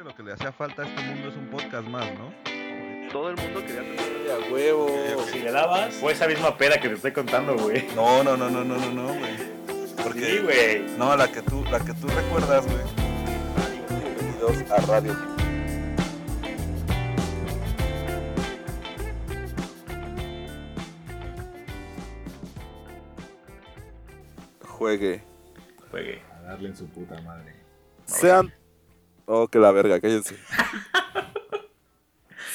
que lo que le hacía falta a este mundo es un podcast más, ¿no? Todo el mundo quería tener a huevo. Si le dabas, fue esa misma peda que te estoy contando, güey. No, no, no, no, no, no, no, güey. Porque, Sí, güey. No, la que tú, la que tú recuerdas, güey. Bienvenidos a Radio. Juegue. Juegue. A darle en su puta madre. Sean. Oh, que la verga, cállense.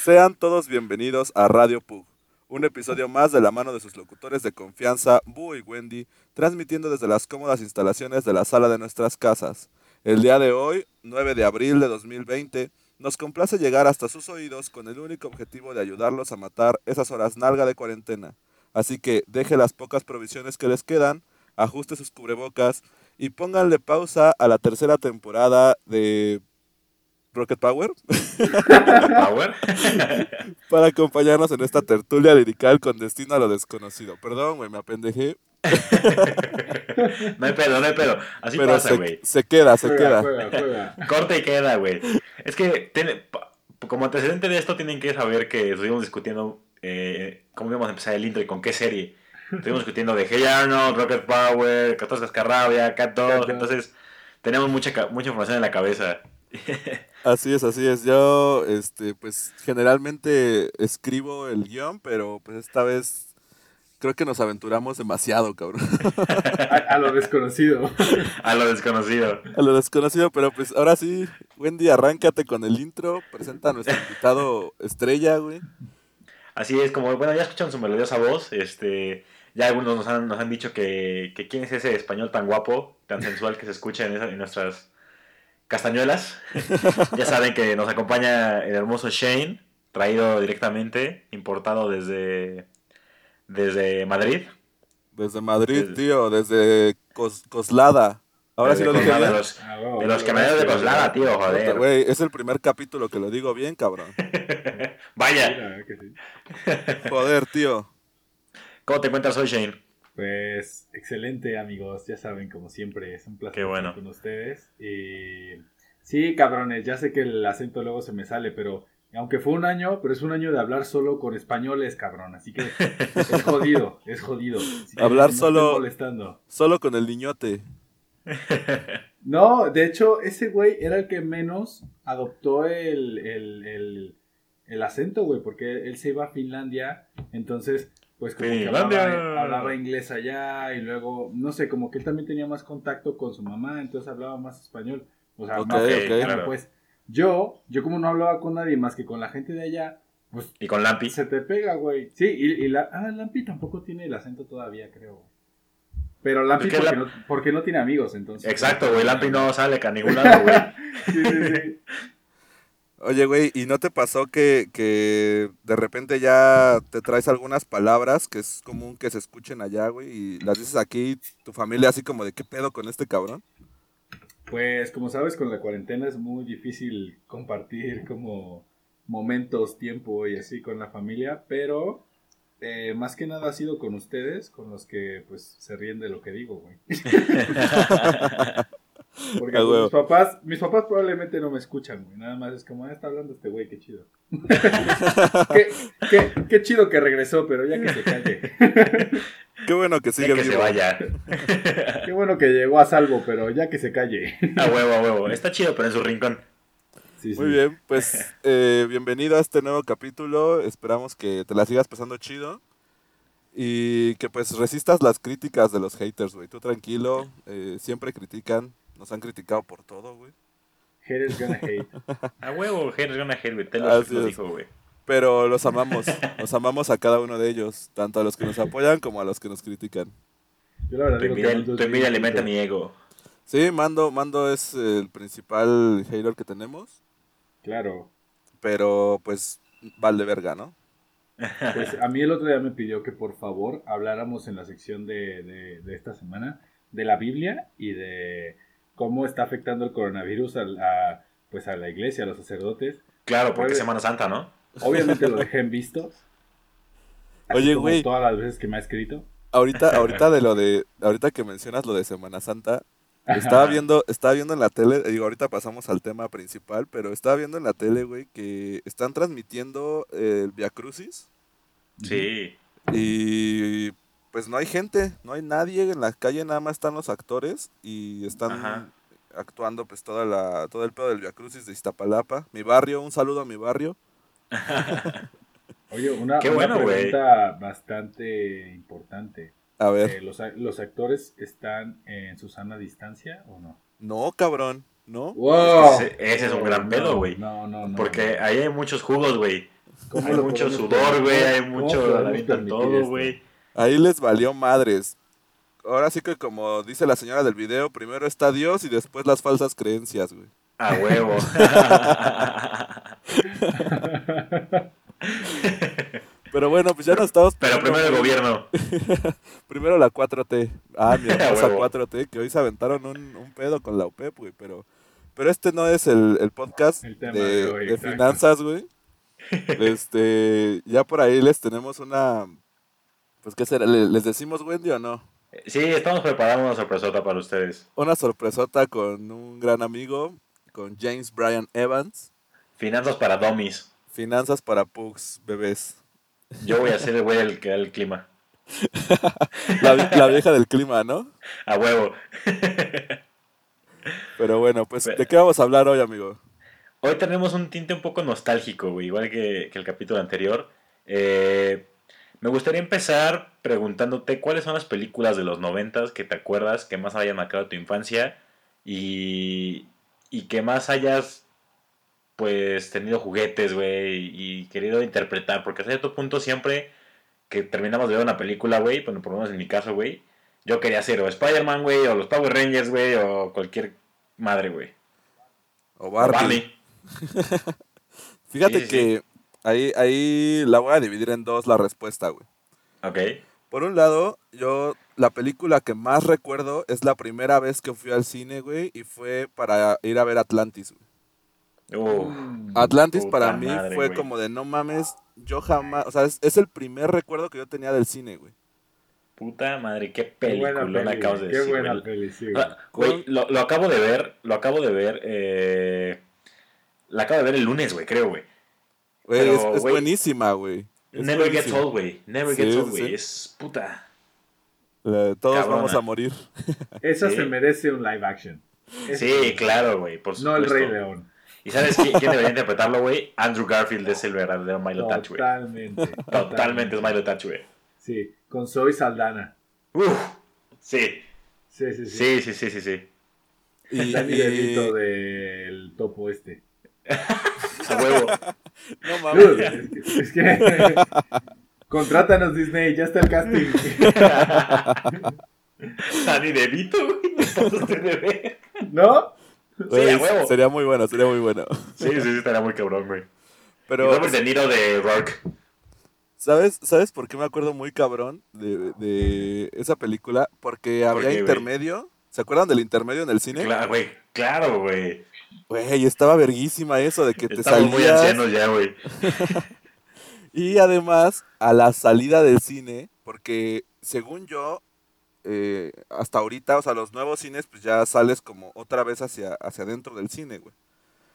Sean todos bienvenidos a Radio Pug, un episodio más de la mano de sus locutores de confianza, Boo y Wendy, transmitiendo desde las cómodas instalaciones de la sala de nuestras casas. El día de hoy, 9 de abril de 2020, nos complace llegar hasta sus oídos con el único objetivo de ayudarlos a matar esas horas nalga de cuarentena. Así que deje las pocas provisiones que les quedan, ajuste sus cubrebocas y pónganle pausa a la tercera temporada de Rocket Power Power. para acompañarnos en esta tertulia lirical con destino a lo desconocido. Perdón, güey, me apendejé, no hay pedo, no hay pedo. Así pero pasa, güey. se queda, se Juega, queda. juega, juega. Corta y queda, güey. Es que tiene, como antecedente de esto tienen que saber que estuvimos discutiendo eh, cómo íbamos a empezar el intro y con qué serie. Estuvimos discutiendo de Hey Arnold, Rocket Power, 14 Cascarrabia, Cat Dog. Cat Dog. Entonces, tenemos mucha, ca- mucha información en la cabeza. Así es, así es. Yo, este, pues, generalmente escribo el guion, pero pues esta vez creo que nos aventuramos demasiado, cabrón. A, a lo desconocido. A lo desconocido. A lo desconocido, pero pues ahora sí, Wendy, arráncate con el intro, presenta a nuestro invitado estrella, güey. Así es, como, bueno, ya escuchan su melodiosa voz, este, ya algunos nos han, nos han dicho que, que quién es ese español tan guapo, tan sensual que se escucha en, esa- en nuestras castañuelas. ya saben que nos acompaña el hermoso Shane, traído directamente, importado desde, desde Madrid. Desde Madrid, Desde- tío, desde Cos- Coslada. Ahora sí Desde lo dije bien. de los, Ah, de los camioneros de. Coslada, tío, Puta, joder. Güey, es el primer capítulo que lo digo bien, cabrón. Vaya, Mira, que sí. Joder, tío. ¿cómo te encuentras hoy, Shane? Pues excelente amigos, ya saben, como siempre, es un placer Qué bueno. estar con ustedes. Y sí, cabrones, ya sé que el acento luego se me sale, pero aunque fue un año, pero es un año de hablar solo con españoles, cabrón, así que es jodido, es jodido. Así que Hablar no solo- molestando. Solo con el niñote. No, de hecho, ese güey era el que menos adoptó el, el, el, el acento, güey, porque él se iba a Finlandia, entonces, pues como que hablaba, hablaba inglés allá y luego, no sé, como que él también tenía más contacto con su mamá, entonces hablaba más español. O sea, Ok, más Claro. pues. Yo, yo como no hablaba con nadie más que con la gente de allá, pues Y con Lampi. se te pega, güey. Sí, y, y la, ah, Lampi tampoco tiene el acento todavía, creo. Pero Lampi que porque, la- no, porque no tiene amigos, entonces. Exacto, güey, Lampi no sale a ningún lado, güey. Sí, sí, sí. Oye, güey, ¿y no te pasó que, que de repente ya te traes algunas palabras que es común que se escuchen allá, güey, y las dices aquí, tu familia así como de qué pedo con este cabrón? Pues como sabes, con la cuarentena es muy difícil compartir como momentos, tiempo y así con la familia, pero eh, más que nada ha sido con ustedes, con los que pues se ríen de lo que digo, güey. Porque pues, mis papás, mis papás probablemente no me escuchan, güey. Nada más es como, ah, está hablando este güey, qué chido. qué, qué, qué chido que regresó, pero ya que se calle. Qué bueno que Ya sigue que se vivo. vaya. Qué bueno que llegó a salvo, pero ya que se calle. A huevo, a huevo. Está chido, pero en su rincón. Sí, sí. Muy bien, pues eh, bienvenido a este nuevo capítulo. Esperamos que te la sigas pasando chido. Y que pues resistas las críticas de los haters, güey. Tú tranquilo, eh, siempre critican. Nos han criticado por todo, güey. Haters gonna hate. A huevo, haters gonna hate, güey. Te lo, Así lo es. dijo, güey. Pero los amamos. Los amamos a cada uno de ellos. Tanto a los que nos apoyan como a los que nos critican. Yo la verdad Tu envidia, tu envidia alimenta mi ego. Sí, Mando, Mando es el principal hater que tenemos. Claro. Pero pues vale verga, ¿no? Pues a mí el otro día me pidió que por favor habláramos en la sección de, de- de esta semana de la Biblia y de cómo está afectando el coronavirus a, la- pues a la iglesia, a los sacerdotes. Claro, porque es Semana Santa, ¿no? Obviamente lo dejé en vistos. Así Oye, güey. Todas las veces que me ha escrito. Ahorita, ahorita de lo de, ahorita que mencionas lo de Semana Santa, Estaba viendo, estaba viendo en la tele, digo, ahorita pasamos al tema principal, pero estaba viendo en la tele, güey, que están transmitiendo el Via Crucis Sí. y pues no hay gente, no hay nadie en la calle, nada más están los actores y están Ajá. actuando pues toda la, todo el pedo del Via Crucis de Iztapalapa, mi barrio, un saludo a mi barrio. Oye, una, Qué una bueno, güey. pregunta bastante importante. A Eh, ver, ¿los, a- ¿Los actores están en su sana distancia o no? no, cabrón, ¿no? ¡Wow! Ese- ese es un gran pedo, güey. No, no, no. Porque ahí hay muchos jugos, güey. ¿Cómo Hay mucho sudor, güey. Hay ¿Cómo mucho. todo, güey. Ahí les valió madres. Ahora sí que como dice la señora del video, primero está Dios y después las falsas creencias, güey. A huevo. Pero bueno, pues ya nos estamos... Pero primero el gobierno. Primero la 4T. Ah, mi hermosa huevo. 4T, que hoy se aventaron un, un pedo con la UPEP, güey. Pero, pero este no es el, el podcast El de, de hoy, de exacto. finanzas, güey. Este, ya por ahí les tenemos una... Pues, ¿qué será? ¿Le- ¿Les decimos Wendy o no? Sí, estamos preparando una sorpresota para ustedes. Una sorpresota con un gran amigo, con James Bryan Evans. Finanzas para dummies. Finanzas para pugs, bebés. Yo voy a ser el güey el que da el clima. La, vi- la vieja del clima, ¿no? A huevo. Pero bueno, pues, ¿de qué vamos a hablar hoy, amigo? Hoy tenemos un tinte un poco nostálgico, güey, igual que, que el capítulo anterior. Eh, me gustaría empezar preguntándote cuáles son las películas de los noventas que te acuerdas que más hayan marcado tu infancia y, y que más hayas pues tenido juguetes, güey, y querido interpretar, porque hasta cierto punto siempre que terminamos de ver una película, güey, bueno, por lo menos en mi caso, güey, yo quería ser o Spider-Man, güey, o los Power Rangers, güey, o cualquier madre, güey. O O Barbie. Fíjate Sí, sí, que ahí, ahí la voy a dividir en dos la respuesta, güey. Ok. Por un lado, yo la película que más recuerdo es la primera vez que fui al cine, güey, y fue para ir a ver Atlantis, güey. Uh, Mm. Atlantis para mí madre, fue güey. como de no mames, yo jamás, o sea, es, es el primer recuerdo que yo tenía del cine, güey. puta madre, qué película acabas de Qué decir. buena peli, sí, güey, lo, lo acabo de ver, lo acabo de ver, eh, la acabo de ver el lunes, güey, creo, güey. Güey, es, buenísima, güey. Never gets old, güey. Never Sí, gets old, güey. sí. Es puta. Todos Cabrona. vamos a morir. Esa Sí. se merece un live action. Sí, claro, güey, por No supuesto. el Rey León. ¿Y sabes quién, quién debería interpretarlo, güey? Andrew Garfield es el verdadero Milo Touch, güey. Totalmente. Totalmente es Milo Touch, güey. Sí, con Zoe Saldana. Uf, sí, Sí, sí, sí. sí, sí, sí, sí, sí. Y, del topo este. A huevo. No mames. Dude, es que, Contrátanos Disney, ya está el casting. Danny DeVito, güey. Estamos de ver. ¿No? Güey, Sí, sería muy bueno, sería muy bueno. Sí, sí, sí, estaría muy cabrón, güey. Pero, Robert De Niro de Rourke. ¿sabes, ¿sabes por qué me acuerdo muy cabrón de, de esa película? Porque había qué, intermedio. ¿Se acuerdan del intermedio en el cine? Claro, güey. Claro, güey. Güey, estaba verguísima eso de que te Estamos muy ancianos ya, güey. Y además, a la salida del cine, porque según yo, eh, hasta ahorita, o sea, los nuevos cines, pues ya sales como otra vez hacia, hacia adentro del cine, güey.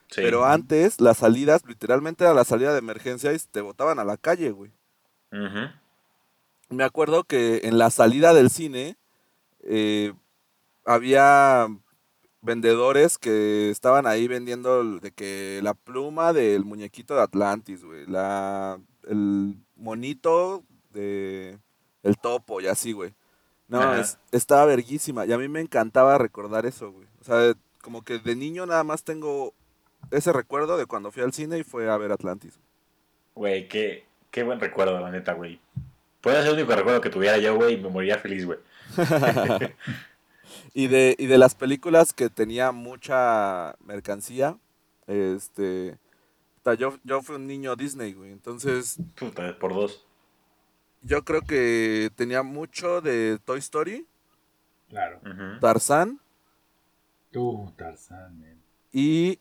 Sí. Pero antes, las salidas, literalmente era la salida de emergencia y te botaban a la calle, güey. Ujú. Me acuerdo que en la salida del cine eh, había vendedores que estaban ahí vendiendo de que la pluma del muñequito de Atlantis, güey, la el monito de el topo y así, güey. No, es- estaba verguísima y a mí me encantaba recordar eso, güey. O sea, como que de niño nada más tengo ese recuerdo de cuando fui al cine y fue a ver Atlantis. Güey, qué, qué buen recuerdo, la neta, güey. Puede ser el único recuerdo que tuviera yo, güey, y me moriría feliz, güey. Y de, y de las películas que tenía mucha mercancía, este, yo, yo fui un niño Disney, güey, entonces Puta, por dos. yo creo que tenía mucho de Toy Story, Claro. Ujú. Tarzán, Tú, Tarzán, man. y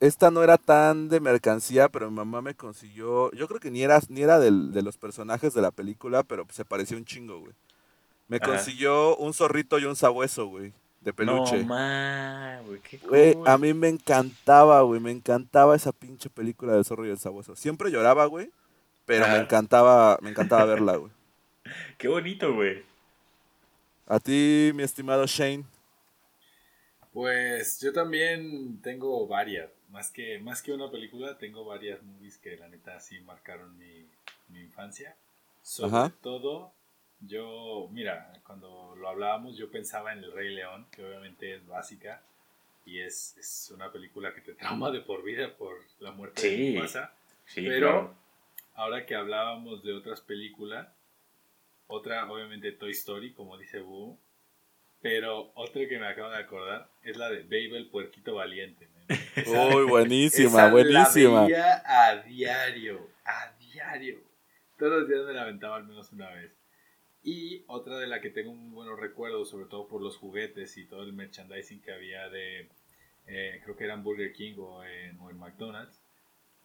esta no era tan de mercancía, pero mi mamá me consiguió, yo creo que ni era, ni era del- de los personajes de la película, pero se parecía un chingo, güey. Me Ajá. consiguió un zorrito y un sabueso, güey, de peluche. No, ma, güey, qué Güey, cool. a mí me encantaba, güey, me encantaba esa pinche película del zorro y el sabueso. Siempre lloraba, güey, pero me encantaba, me encantaba verla, güey. Qué bonito, güey. A ti, mi estimado Shane. Pues yo también tengo varias. Más que, más que una película, tengo varias movies que la neta sí marcaron mi, mi infancia. Sobre Ajá. todo, yo, mira, cuando lo hablábamos, yo pensaba en El Rey León, que obviamente es básica. Y es, es una película que te trauma de por vida por la muerte de Sí. Mufasa. Sí, Pero claro. ahora que hablábamos de otras películas, otra obviamente Toy Story, como dice Boo, pero otra que me acabo de acordar es la de Babe el puerquito valiente. Uy, buenísima, esa buenísima. La veía a diario, a diario. Todos los días me la aventaba al menos una vez. Y otra de la que tengo muy buenos recuerdos, sobre todo por los juguetes y todo el merchandising que había de, eh, creo que eran Burger King o en, o en McDonald's,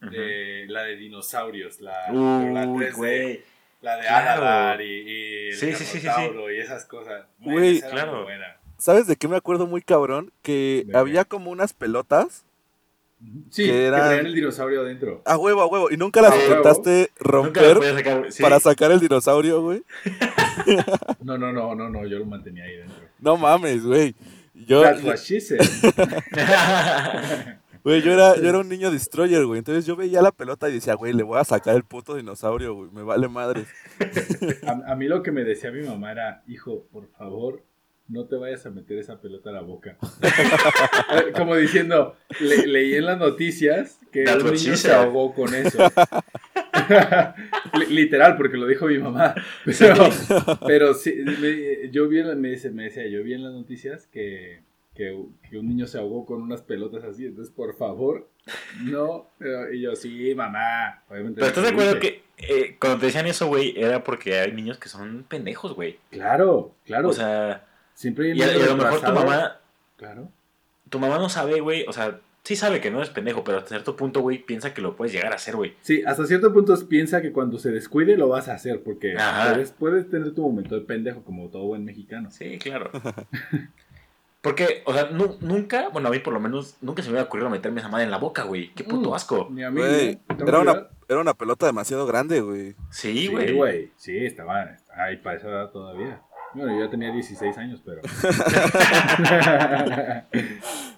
la de dinosaurios, la, pero la Uy, 3D, güey. la de claro. Anadar y, y el Sí, sí, sí, sí, sí. Carnotauro y esas cosas. Güey, claro. muy buena. ¿Sabes de qué me acuerdo muy cabrón? Que había como unas pelotas. Sí, Que que, eran- traían el dinosaurio adentro. A huevo, a huevo. Y nunca las intentaste romper sacar. Sí. para sacar el dinosaurio, güey. No, no, no, no, no, yo lo mantenía ahí dentro. No mames, güey. Yo, That's what she said. güey, yo era, yo era un niño destroyer, güey. Entonces yo veía la pelota y decía, güey, le voy a sacar el puto dinosaurio, güey. Me vale madres. A, a mí lo que me decía mi mamá era, hijo, por favor, no te vayas a meter esa pelota a la boca. Como diciendo, le- leí en las noticias que un niño se ahogó con eso. Li- Literal, porque lo dijo mi mamá. Pero, pero sí, me- yo vi, me, dice- me decía, yo vi en las noticias que, que, que un niño se ahogó con unas pelotas así. Entonces, por favor, no. Y yo, sí, mamá. Obviamente Pero estás de acuerdo que eh, cuando te decían eso, güey, era porque hay niños que son pendejos, güey. Claro, claro. O sea, Siempre hay un y a, y a lo mejor tu mamá, Claro. tu mamá no sabe, güey, o sea, sí sabe que no es pendejo, pero hasta cierto punto, güey, piensa que lo puedes llegar a hacer, güey. Sí, hasta cierto punto piensa que cuando se descuide lo vas a hacer, porque puedes, puedes tener tu momento de pendejo como todo buen mexicano. Sí, claro. Porque, o sea, nu- nunca, bueno, a mí por lo menos, nunca se me hubiera ocurrido meterme esa madre en la boca, güey. Qué puto Mm. asco. Ni a mí, era una, era una pelota demasiado grande, güey. Sí, güey. Sí, estaba ahí para esa edad todavía. Bueno, yo ya tenía 16 años, pero...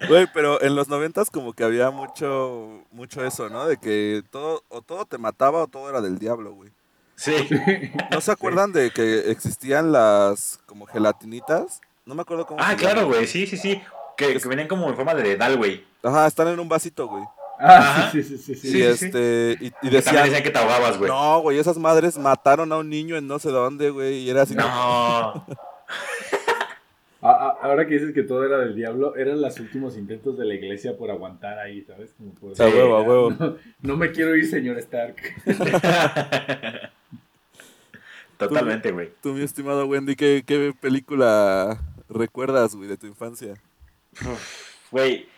Güey, pero en los noventas como que había mucho, mucho eso, ¿no? De que todo, o todo te mataba o todo era del diablo, güey. sí. ¿No se acuerdan de que existían las como gelatinitas? No me acuerdo cómo Ah, claro, güey, sí, sí, sí. Que, Es- que venían como en forma de dedal, güey. Ajá, están en un vasito, güey. Ah, Ajá. sí, sí, sí, sí. y sí, sí. este, y, y Que también decían, decían que te ahogabas, güey. no, güey, esas madres mataron a un niño en no sé dónde, güey, y era así. No. Ah, ah, ahora que dices que todo era del diablo, eran los últimos intentos de la iglesia por aguantar ahí, ¿sabes? Como por A huevo, a huevo. No, no me quiero ir, señor Stark. Totalmente, güey. Tú, mi estimado Wendy, ¿qué, qué película recuerdas, güey, de tu infancia? Güey,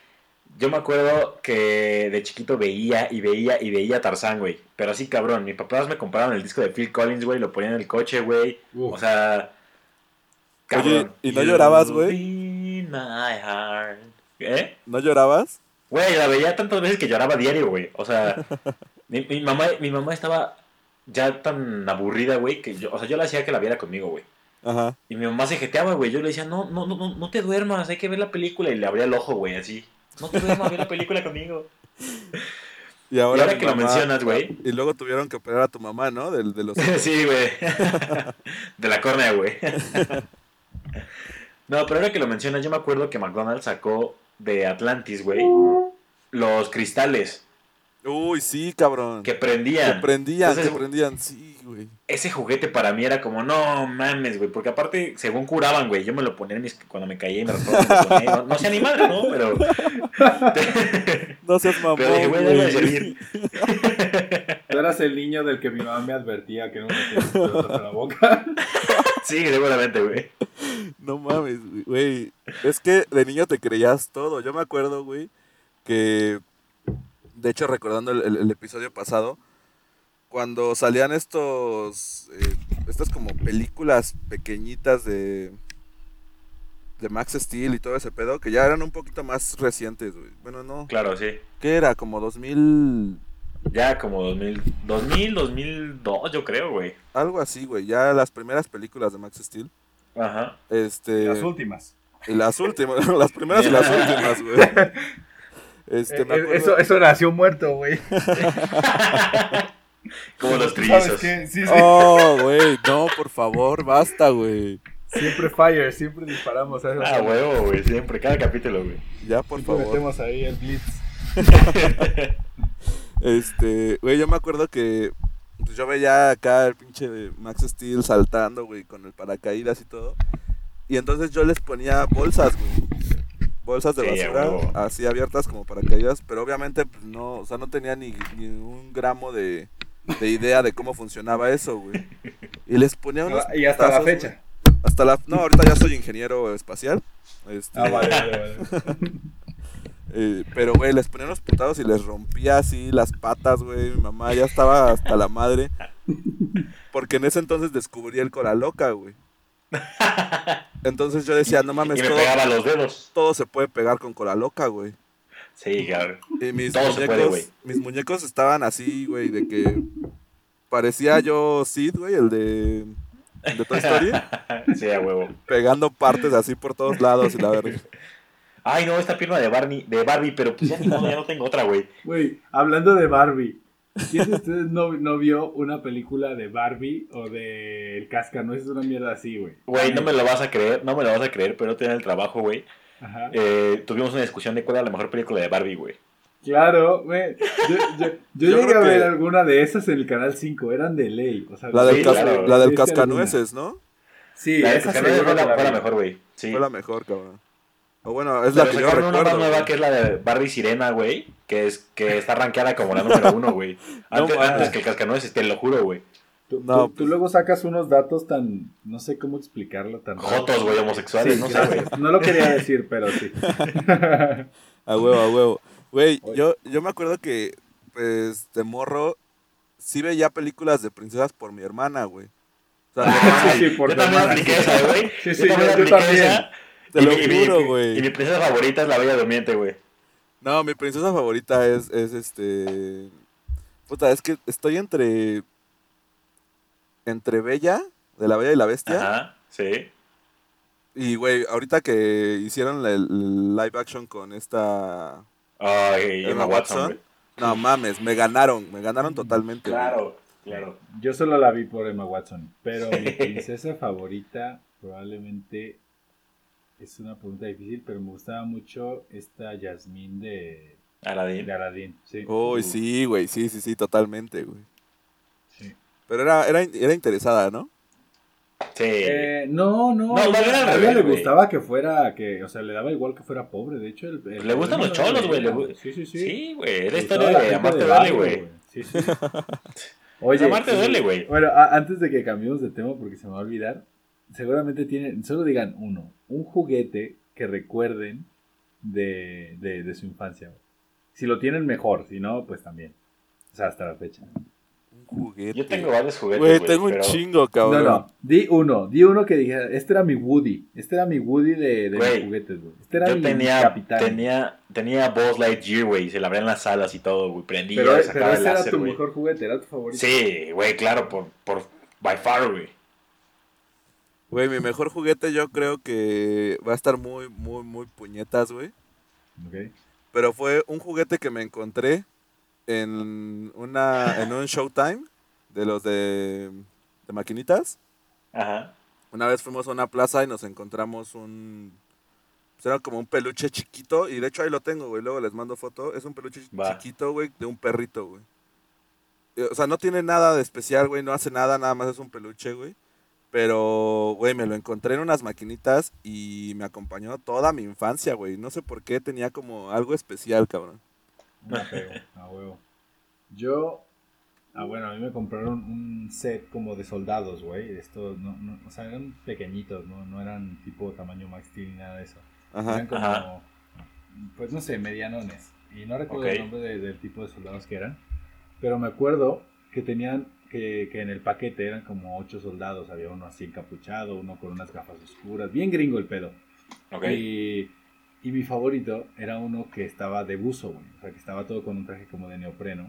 yo me acuerdo que de chiquito veía y veía y veía Tarzán, güey. Pero así, cabrón. Mis papás me compraron el disco de Phil Collins, güey. Lo ponían en el coche, güey. O sea. Oye, ¿y no llorabas, güey? be my heart. ¿Eh? ¿No llorabas? Güey, la veía tantas veces que lloraba diario, güey. O sea, mi, mi mamá, mi mamá estaba ya tan aburrida, güey, que yo, o sea, yo le hacía que la viera conmigo, güey. Aja. Y mi mamá se jeteaba, güey. Yo le decía, no, no, no, no, no te duermas, hay que ver la película. Y le abría el ojo, güey, así. No te duermas, ve la película conmigo. Y ahora, y ahora mi que lo mencionas, güey. Y luego tuvieron que operar a tu mamá, ¿no? Del, de los... sí, güey. De la córnea, güey. No, pero ahora que lo mencionas, yo me acuerdo que McDonald's sacó de Atlantis, güey, los cristales Uy, sí, cabrón. que Que prendían. prendían, Entonces, que prendían, sí, güey. ese juguete para mí era como, no mames, güey, porque aparte, según curaban, güey, yo me lo ponía en mis, cuando me caía y me lo ponía, no, no sé ni madre, ¿no? Pero, No seas mamón, pero dije, güey, debe servir. Tú eras el niño del que mi mamá me advertía que no me a la boca. Sí, seguramente, güey. No mames, güey, güey. Es que de niño te creías todo. Yo me acuerdo, güey, que... De hecho, recordando el, el- el episodio pasado, cuando salían estos... eh, estas como películas pequeñitas de... de Max Steel y todo ese pedo, que ya eran un poquito más recientes, güey. Bueno, no. Claro, sí. ¿Qué era? Como 2000... Ya como 2000, 2000, 2002, yo creo, güey. Algo así, güey. Ya las primeras películas de Max Steel. Ajá. Este... Las últimas. Y las últimas, las primeras y las últimas, güey. Este, Eh, eh, acuerdo- eso, eso nació muerto, güey. Como los ¿Sabes trillizos. qué? Sí, sí. Oh, güey, no, por favor, basta, güey. Siempre fire, siempre disparamos. ¿sabes? Ah, huevo, güey, siempre, cada capítulo, güey. Ya, por Siempre favor. metemos ahí el blitz. Este, güey, yo me acuerdo que pues, yo veía acá el pinche de Max Steel saltando, güey, con el paracaídas y todo. Y entonces yo les ponía bolsas, güey. Bolsas de Sí, basura, así abiertas como paracaídas, pero obviamente pues, no, o sea, no tenía ni, ni un gramo de, de idea de cómo funcionaba eso, güey. Y les ponía unos Y hasta la güey. fecha. Hasta la no, ahorita ya soy ingeniero espacial. Este, Ah, vale, vale, vale. eh, pero, güey, les ponía unos putados y les rompía así las patas, güey. Mi mamá ya estaba hasta la madre. Porque en ese entonces descubrí el cola loca, güey. Entonces yo decía, no mames, y me todo, pegaba los dedos. todo se puede pegar con cola loca, güey. Sí, cabrón. Y mis Todo se muñecos, puede, güey. mis muñecos estaban así, güey, de que parecía yo Sid, güey, el de, de Toy Story, sí, a huevo. pegando partes así por todos lados y la verdad. Ay, no, esta pierna de Barney, de Barbie, pero pues ya ni modo, ya no tengo otra, güey. Güey, hablando de Barbie, ¿quién de ustedes no, no vio una película de Barbie o de El Cascanueces? una mierda así, güey. Güey, no me lo vas a creer, no me lo vas a creer, pero tenía el trabajo, güey. Ajá. Eh, tuvimos una discusión de cuál era la mejor película de Barbie, güey. Claro, güey. Yo, yo, yo Yo llegué a ver que- alguna de esas en el canal 5, eran de ley. O sea, La del, Sí, cas- claro. la del ¿viste cascanueces, ¿no? Sí, la de esa Cascanueces fue la, fue mejor, güey. Sí. Fue la mejor, cabrón. O bueno, es Pero la que yo una recuerdo. más nueva que es la de Barbie Sirena, güey. Que, es, que está rankeada como la número uno, güey. No Antes, mames. antes que el cascanueces, te lo juro, güey. Tú, No, tú- tú pues- luego sacas unos datos tan. No sé cómo explicarlo tan. Jotos, güey, homosexuales, Sí, no sé, güey. No lo quería decir, pero sí. A huevo, a huevo. Güey, yo, yo me acuerdo que, pues, de morro, sí veía películas de princesas por mi hermana, güey. O sea, mi hermana- Sí, por yo también apliqué sí. esa, güey. Sí, sí, yo- yo también. Te Y lo y juro, güey. Y mi princesa favorita es la Bella Durmiente, güey. No, mi princesa favorita es, es este... Puta, es que estoy entre... Entre Bella, de la Bella y la Bestia. Ajá, sí. Y, güey, ahorita que hicieron el, live action con esta... Ay, Emma Emma Watson. No mames, me ganaron, me ganaron totalmente. güey. Claro, claro. Yo solo la vi por Emma Watson. Pero mi princesa favorita probablemente es una pregunta difícil, pero me gustaba mucho esta Yasmín de, Aladdin. de Aladdin. Sí. Uy, sí, güey, sí, sí, sí, totalmente, güey. sí. Pero era, era, era interesada, ¿no? Sí. Eh, no, no. No, a ella- a ella le gustaba que fuera, que, o sea, le daba igual que fuera pobre. De hecho, el, el Le gustan los cholos, güey, le Sí, sí, sí. Sí, güey. La historia la de Amarte duele, güey. Sí, sí. Oye, Amarte duele, güey. Bueno, a- antes de que cambiemos de tema, porque se me va a olvidar, seguramente tienen, solo digan uno, un juguete que recuerden de, de, de su infancia. güey. Si lo tienen mejor, si no, pues también. O sea, hasta la fecha. Un juguete. Yo tengo varios juguetes, Güey, tengo un pero- chingo, No, cabrón. no, di uno, di uno que dijera, este era mi Woody, este era mi Woody de, de Güey, mis juguetes, güey. Este era Yo mi tenía, capitán. tenía, tenía Buzz Lightyear, güey, y se le abrían las alas y todo, güey, prendía, pero, pero sacaba el ese era láser, tu güey. mejor juguete, era tu favorito. Sí, güey, claro, por, por, by far, güey. Güey, mi mejor juguete yo creo que va a estar muy, muy, muy puñetas, güey. Ok. Pero fue un juguete que me encontré en una en un Showtime de los de, de maquinitas. Ajá. Una vez fuimos a una plaza y nos encontramos un... Pues era como un peluche chiquito y de hecho ahí lo tengo, güey. Luego les mando foto. Es un peluche Va. chiquito, güey, de un perrito, güey. Eh, O sea, no tiene nada de especial, güey. No hace nada, nada más es un peluche, güey. Pero, güey, me lo encontré en unas maquinitas y me acompañó toda mi infancia, güey. No sé por qué tenía como algo especial, cabrón. Un apego, a huevo. Yo, ah, bueno, a mí me compraron un set como de soldados, güey. Estos, no, no, o sea, eran pequeñitos, ¿no? No eran tipo tamaño Max Steel ni nada de eso. Ajá. Eran como, Ajá. pues no sé, medianones. Y no recuerdo Ok. el nombre de- del tipo de soldados que eran. Pero me acuerdo que tenían, que, que en el paquete eran como ocho soldados. Había uno así encapuchado, uno con unas gafas oscuras. Bien gringo el pedo. Ok. Y, y mi favorito era uno que estaba de buzo, güey. O sea, que estaba todo con un traje como de neopreno.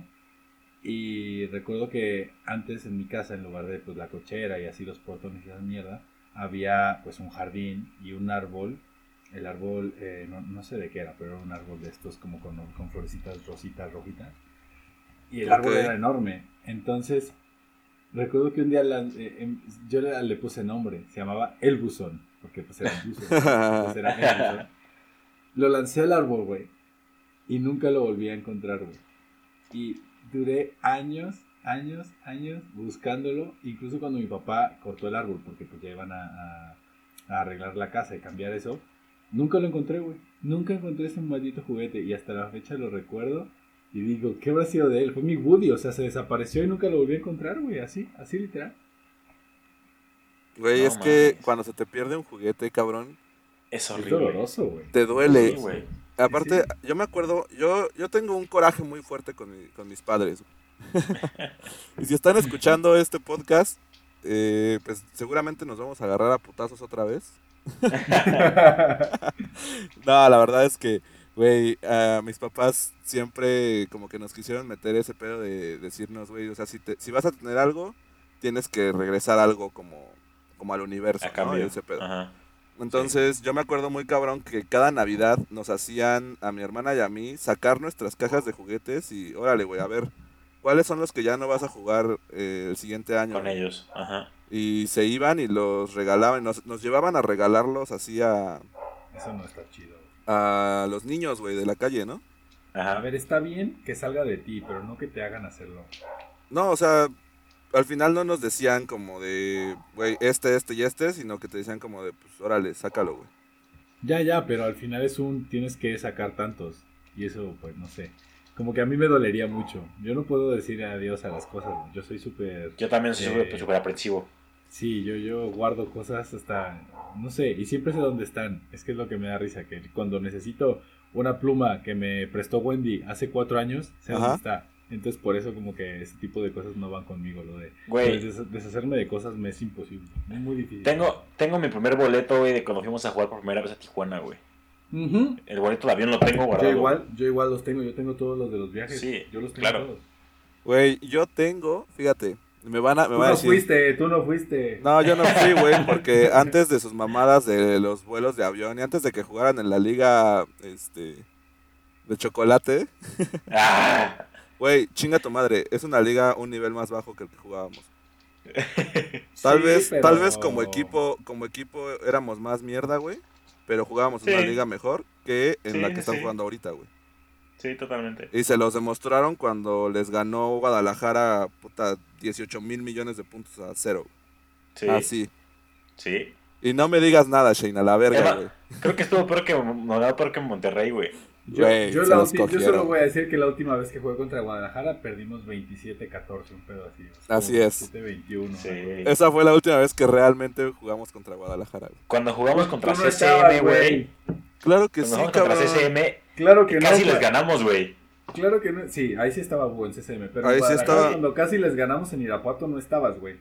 Y recuerdo que antes en mi casa, en lugar de pues, la cochera y así los portones y esa mierda, había pues un jardín y un árbol. El árbol, eh, no, no sé de qué era, pero era un árbol de estos como con, con florecitas rositas, rojitas. Y el árbol Ok. era enorme. Entonces, recuerdo que un día la- eh, em, yo le, le puse nombre, se llamaba El Buzón, porque pues era un buzón. Entonces era El Buzón. Lo lancé al árbol, güey, y nunca lo volví a encontrar, güey. Y duré años, años, años buscándolo, incluso cuando mi papá cortó el árbol, porque pues ya iban a, a- a arreglar la casa y cambiar eso, nunca lo encontré, güey. Nunca encontré ese maldito juguete y hasta la fecha lo recuerdo y digo, ¿qué habrá sido de él? Fue mi Woody, o sea, se desapareció y nunca lo volví a encontrar, güey, así, así literal. Güey, No es que cuando se te pierde un juguete, cabrón, Es Es horrible. doloroso, güey. te duele. Sí, güey. Aparte, sí. yo me acuerdo, yo, yo tengo un coraje muy fuerte con, mi- con mis padres. y si están escuchando este podcast, eh, pues seguramente nos vamos a agarrar a putazos otra vez. No, la verdad es que, güey, a mis papás siempre como que nos quisieron meter ese pedo de decirnos, güey, o sea, si, te- si vas a tener algo, tienes que regresar algo como, como al universo, A ¿no? cambio. Ese pedo. Ajá. Entonces, yo me acuerdo muy cabrón que cada Navidad nos hacían a mi hermana y a mí sacar nuestras cajas de juguetes y, órale, güey, a ver, ¿cuáles son los que ya no vas a jugar eh, el siguiente año? Con ellos. Ajá. Y se iban y los regalaban, nos, nos llevaban a regalarlos así a, Eso no está chido. A los niños, güey, de la calle, ¿no? A Ajá. ver, está bien que salga de ti, pero no que te hagan hacerlo. No, o sea, al final no nos decían como de, güey, este, este y este, sino que te decían como de, pues, órale, sácalo, güey. Ya, ya, pero al final es un tienes que sacar tantos. Y eso, pues, no sé. Como que a mí me dolería mucho. Yo no puedo decir adiós a las cosas. güey. Yo soy súper... Yo también soy Eh, súper súper aprensivo. Sí, yo, yo guardo cosas hasta... No sé, y siempre sé dónde están. Es que es lo que me da risa. Que cuando necesito una pluma que me prestó Wendy hace cuatro años, sé Ajá. dónde está. Entonces por eso como que ese tipo de cosas no van conmigo. Lo de Güey. des- deshacerme de cosas me es imposible. Es muy difícil. Tengo, tengo mi primer boleto, güey, de cuando fuimos a jugar por primera vez a Tijuana, güey. El boleto de avión lo tengo guardado. Yo igual, yo igual los tengo, yo tengo todos los de los viajes. Sí, yo los tengo claro. todos. Güey, yo tengo, fíjate, me van a, me Tú van a no decir... fuiste, tú no fuiste. No, yo no fui, güey, porque antes de sus mamadas de los vuelos de avión y antes de que jugaran en la liga, este, de chocolate, güey, chinga tu madre, es una liga un nivel más bajo que el que jugábamos. Tal Sí, vez, pero- tal vez como equipo, como equipo éramos más mierda, güey, pero jugábamos en una liga mejor que en Sí, la que están sí. jugando ahorita, güey. Sí, totalmente. Y se los demostraron cuando les ganó Guadalajara, puta, 18 mil millones de puntos a cero. Sí, Así. sí. Y no me digas nada, Shane, a la verga, Eva- güey. Creo que estuvo peor que, no, peor que Monterrey, güey. Yo, Güey, yo se la los ulti- yo cogieron. solo voy a decir que la última vez que jugué contra Guadalajara perdimos 27-14, un pedo así. o sea, Así es. 27-21. Sí. Esa fue la última vez que realmente jugamos contra Guadalajara, güey. Cuando jugamos contra no CCM, estabas, güey. Claro que Cuando sí, jugamos contra cabrón. CCM, Claro que no. casi les ganamos, güey. Claro que no. Sí, ahí sí estaba buen CCM. Pero Ahí en sí Guadalajara, estaba- cuando casi les ganamos en Irapuato no estabas, güey.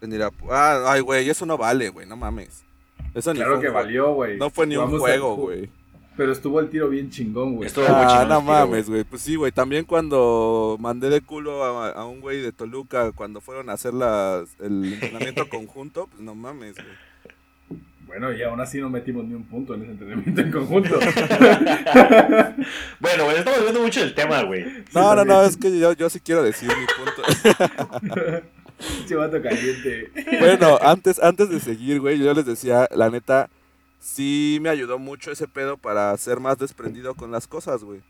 En Irapu- Ah, ay, güey, eso no vale, güey, no mames. Eso ni Claro que valió, güey. No fue ni un juego, güey. Pero estuvo el tiro bien chingón, güey. Estuvo muy Ah, chingón no mames, güey. Pues sí, güey. También cuando mandé de culo a, a un güey de Toluca cuando fueron a hacer las, el entrenamiento conjunto, pues no mames, güey. Bueno, y aún así no metimos ni un punto en ese entrenamiento en conjunto. Bueno, güey, estamos viendo mucho del tema, güey. No, no, no, es que yo, yo sí quiero decir mi punto. Chivato caliente. bueno, antes, antes de seguir, güey, yo les decía, la neta, sí me ayudó mucho ese pedo para ser más desprendido con las cosas, güey.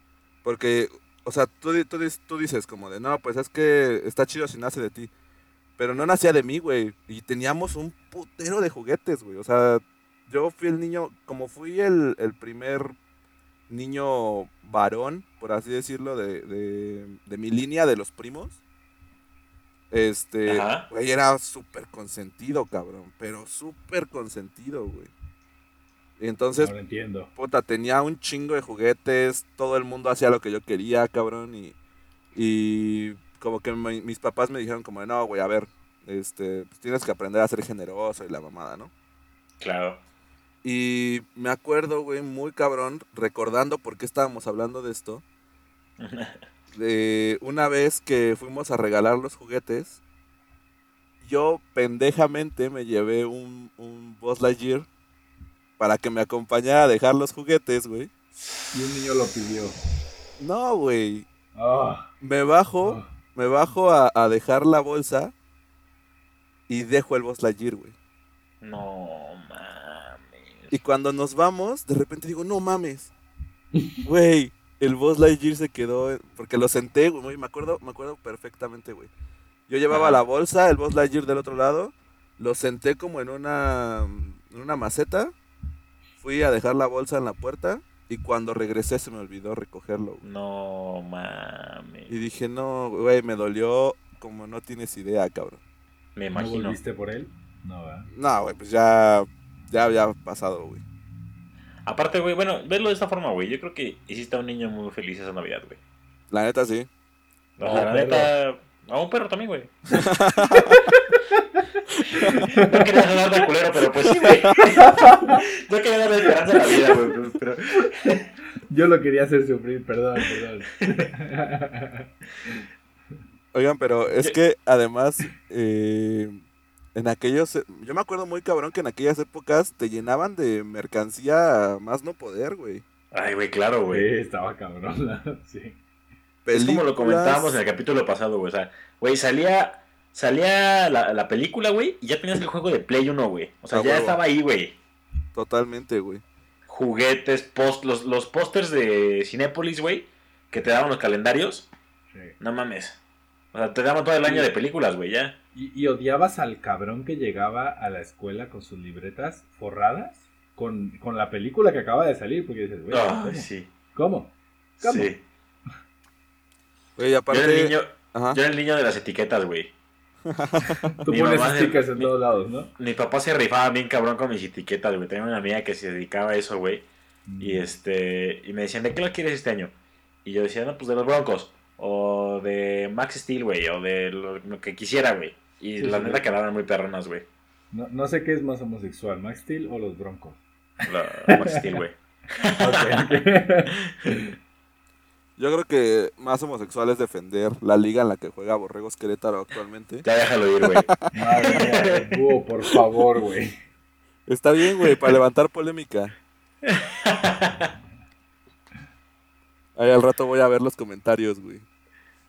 Porque, o sea, tú, di- tú, tú dices como de, no, pues es que está chido si nace de ti. Pero no nacía de mí, güey. Y teníamos un putero de juguetes, güey. O sea, yo fui el niño, como fui el, el primer niño varón, por así decirlo, de, de, de mi línea de los primos. Este, Ajá. güey, era súper consentido, cabrón. Pero súper consentido, güey. Y entonces, Ahora entiendo. puta, tenía un chingo de juguetes, todo el mundo hacía lo que yo quería, cabrón, y, y como que mi- mis papás me dijeron como, de, no, güey, a ver, este, pues tienes que aprender a ser generoso y la mamada, ¿no? Claro. Y me acuerdo, güey, muy cabrón, recordando por qué estábamos hablando de esto. De una vez que fuimos a regalar los juguetes, yo pendejamente me llevé un, un Buzz Lightyear para que me acompañara a dejar los juguetes, güey. Y un niño lo pidió. No, güey. Ah, Me bajo, ah. Me bajo a, a dejar la bolsa y dejo el Buzz Lightyear, güey. No mames. Y cuando nos vamos, de repente digo, no mames. Güey, el Buzz Lightyear se quedó, porque lo senté, güey, me acuerdo, me acuerdo perfectamente, güey. Yo llevaba la bolsa, el Buzz Lightyear del otro lado, lo senté como en una, en una maceta, fui a dejar la bolsa en la puerta y cuando regresé se me olvidó recogerlo, güey. No mames. Y dije, no, güey, me dolió como no tienes idea, cabrón. Me ¿No imagino. volviste por él? No, ¿verdad? No, güey, pues ya, ya había pasado, güey. Aparte, güey, bueno, verlo de esta forma, güey. Yo creo que hiciste a un niño muy feliz esa Navidad, güey. La neta sí. O A sea, un la perro. neta. A un perro también, güey. no quería sonar de culero, pero pues sí, güey. Yo quería darle esperanza a la vida, güey. pues, Pero... Yo lo quería hacer sufrir, perdón, perdón. Oigan, pero es que además, eh, en aquellos, yo me acuerdo muy cabrón que en aquellas épocas te llenaban de mercancía a más no poder, güey. Ay, güey, claro, Sí, güey. estaba cabrón, sí. Es como lo comentábamos en el capítulo pasado, güey. O sea, güey, salía, salía la, la película, güey, y ya tenías el juego de Play 1, güey. O sea, Ah, ya huevo. estaba ahí, güey. Totalmente, güey. Juguetes, post, los, los pósters de Cinépolis, güey, que te daban los calendarios. sí. No mames. O sea, te daban todo el año de películas, güey, ya. ¿Y, y odiabas al cabrón que llegaba a la escuela con sus libretas forradas? Con, con la película que acaba de salir, porque dices, güey, ¿cómo? sí. ¿Cómo? ¿Cómo? Sí. Güey, Yo aparte, era, el niño, yo era el niño de las etiquetas, güey. Tú Mi pones stickers en mi- todos lados, ¿no? Mi papá se rifaba bien cabrón con mis etiquetas, güey. Tenía una amiga que se dedicaba a eso, güey. Y este y me decían, ¿de qué lo quieres este año? Y yo decía, no, pues de los Broncos. O de Max Steel, güey. O de lo, lo que quisiera, güey. Y Sí, la sí, neta sí. quedaban muy perronas, güey. No, no sé qué es más homosexual, Max Steel o los Broncos. La Max Steel, güey. Ok, ok. yo creo que más homosexual es defender la liga en la que juega Borregos Querétaro actualmente. Ya déjalo ir, güey. Madre mía, búho, por favor, güey. Está bien, güey, para levantar polémica. Ahí al rato voy a ver los comentarios, güey.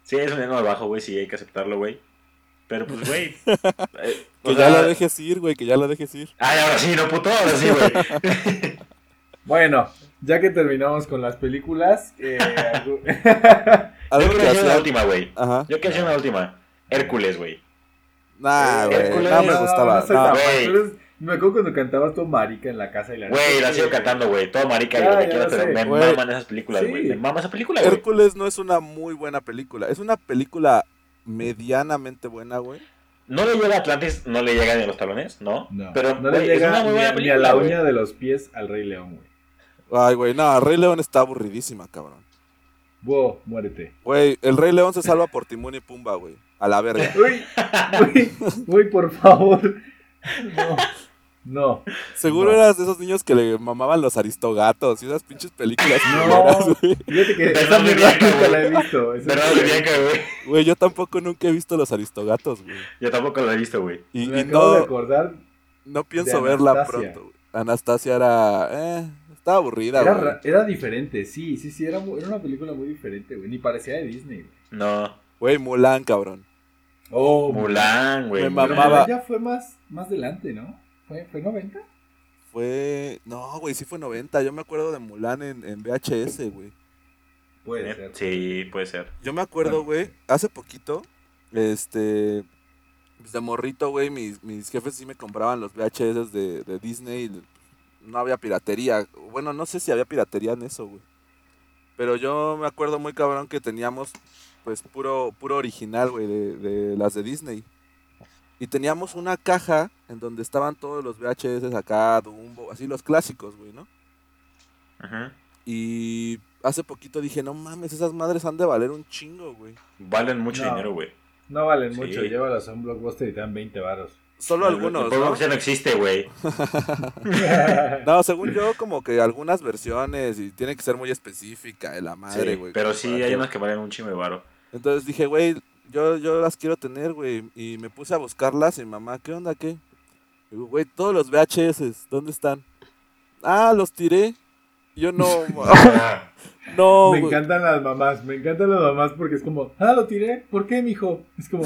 Sí, es un eno bajo, güey. Sí, hay que aceptarlo, güey. Pero pues, güey. eh, Que ya sea- lo dejes ir, güey, que ya lo dejes ir. Ay, ahora sí, no puto, ahora sí, güey. Bueno, ya que terminamos con las películas, eh, algo- Yo que quiero hacer una última, güey. Ajá. Yo quiero hacer una última. Hércules, güey. Nah, güey, Hércules, no me gustaba. no no. Me acuerdo cuando cantabas tu marica en la casa y la Güey, la sigo cantando, güey. Todo marica y Ya, lo que pero me Güey. maman esas películas, Sí. güey. Me mama esa película, güey. Hércules no es una muy buena película. Es una película medianamente buena, güey. No le llega a Atlantis, no le llega ni a los talones, ¿no? No, pero no le güey, es llega una muy ni, a- ni a película, la uña de los pies al Rey León, güey. Ay, güey, no, Rey León está aburridísima, cabrón. Búho, muérete. Güey, el Rey León se salva por Timón y Pumba, güey. A la verga. Uy, uy, uy, por favor. No, no. Seguro No. eras de esos niños que le mamaban los aristogatos y esas pinches películas No. Fíjate que esa vieja, nunca la he visto. güey. Güey, yo tampoco nunca he visto los aristogatos, güey. Yo tampoco lo he visto, güey. Y, Me y acabo de no, acordar. no pienso de verla pronto. güey. Anastasia era... Eh, estaba aburrida, Era, güey. ra- era diferente, sí, sí, sí. Era, era una película muy diferente, güey. Ni parecía de Disney, güey. No. Güey, Mulan, cabrón. Oh, Mulan, güey. Me mamaba. Ya fue más, más delante, ¿no? ¿Fue, fue 90? Fue... No, güey, sí fue 90. Yo me acuerdo de Mulan en, en VHS, güey. Puede Eh, ser. Sí, puede ser. Yo me acuerdo, güey, hace poquito, este, pues de morrito, güey, mis, mis jefes sí me compraban los VHS de, de Disney. No había piratería. Bueno, no sé si había piratería en eso, güey. Pero yo me acuerdo muy cabrón que teníamos, pues, puro, puro original, güey, de, de las de Disney. Y teníamos una caja en donde estaban todos los VHS acá, Dumbo, así los clásicos, güey, ¿no? Ujú. Y hace poquito dije, no mames, esas madres han de valer un chingo, güey. Valen mucho No. dinero, güey. No valen Sí. mucho, llévalas a un blockbuster y te dan 20 varos. Solo algunos, El ¿no? Ya no existe, güey. No, según yo, como que algunas versiones y tiene que ser muy específica de la madre, Sí, güey. pero sí, hay unas que valen un chingo de varo. Entonces dije, güey, yo, yo las quiero tener, güey. Y me puse a buscarlas y mi mamá, ¿qué onda, qué? Digo, güey, todos los VHS, ¿dónde están? Ah, los tiré. Yo no, no, me encantan las mamás, me encantan las mamás porque es como, ah, lo tiré, ¿por qué, mijo? Es como,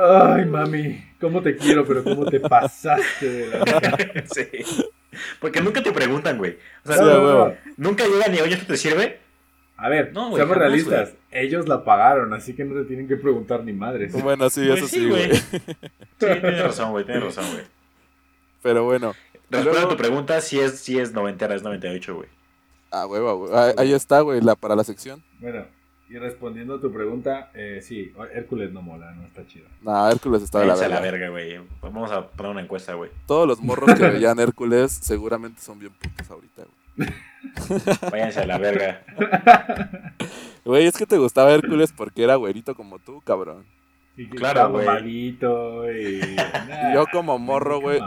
ay, mami, cómo te quiero, pero cómo te pasaste de la sí. Porque nunca te preguntan, güey. O sea, No, a no, no. nunca llegan y, oye, ¿esto te sirve? A ver, güey, seamos jamás, realistas, ellos la pagaron, así que no te tienen que preguntar ni madres. Bueno, sí, Pues eso sí, güey. Sí, tienes razón, güey, tienes razón, güey. Pero bueno. Respondiendo a tu pregunta, sí es, sí es noventera, es 98, güey. Ah, güey, güey. Ahí, ahí está, güey, la, para la sección. Bueno, y respondiendo a tu pregunta, eh, sí, Hércules no mola, no está chido. No, Hércules está de la Váyanse a verga. la verga, güey. Vamos a poner una encuesta, güey. Todos los morros que veían Hércules seguramente son bien putos ahorita, güey. Váyanse a la verga. Güey, es que te gustaba Hércules porque era güerito como tú, cabrón. Y Claro, güey. y... Y yo como morro, güey.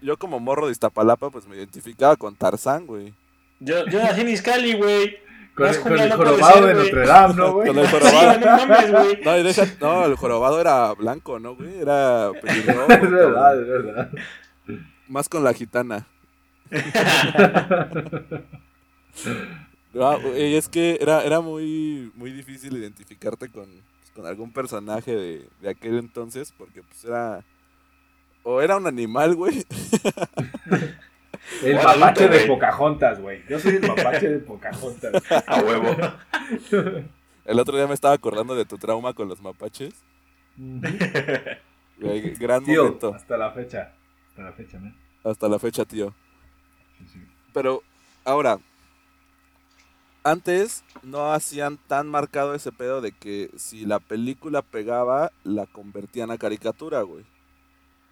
Yo como morro de Iztapalapa, pues me identificaba con Tarzán, güey. Yo, yo nací en Iscali, güey. Con, el- con el jorobado de. Notre Dame, ¿no, güey? Con el Sí, jorobado. no mames, güey. No, deja, no, el jorobado era blanco, ¿no, güey? Era pelirrojo. es verdad, es verdad. Más con la gitana. No, güey, es que era, era muy, muy difícil identificarte con, con algún personaje de, de aquel entonces, porque pues era... O era un animal, güey. El mapache de. Pocahontas, güey. Yo soy el mapache de Pocahontas. A huevo. El otro día me estaba acordando de tu trauma con los mapaches. Gran Tío, momento. hasta la fecha. Hasta la fecha, ¿no? Hasta la fecha, tío. Sí, sí. Pero, ahora, antes no hacían tan marcado ese pedo de que si la película pegaba, la convertían a caricatura, güey.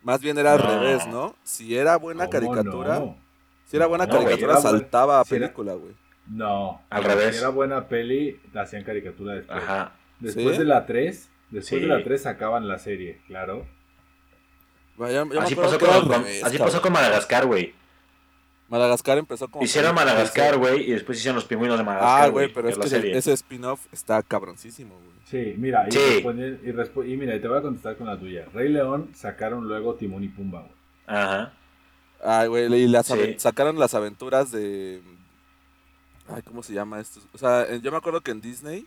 Más bien era al No. revés, ¿no? Si era buena ¿Cómo caricatura, no? Si era buena No, caricatura, era buen- saltaba a si era- película, güey. No. Al revés. Si era buena peli, la hacían caricatura después. Ajá. Después ¿Sí? de la 3, después Sí. de la 3 sacaban la serie, claro. Vaya, yo me Así, pasó con, con- revés, así pasó con Madagascar, güey. Madagascar empezó como... Hicieron Madagascar, güey, y después hicieron los pingüinos de Madagascar. Ah, güey, pero es la que ese, serie. ese spin-off está cabroncísimo, güey. Sí, mira, y, Sí. y, respo- y mira, y te voy a contestar con la tuya. Rey León sacaron luego Timón y Pumba, güey. Ajá. Ay, güey, y las Sí. sacaron las aventuras de... Ay, ¿cómo se llama esto? O sea, eh, yo me acuerdo que en Disney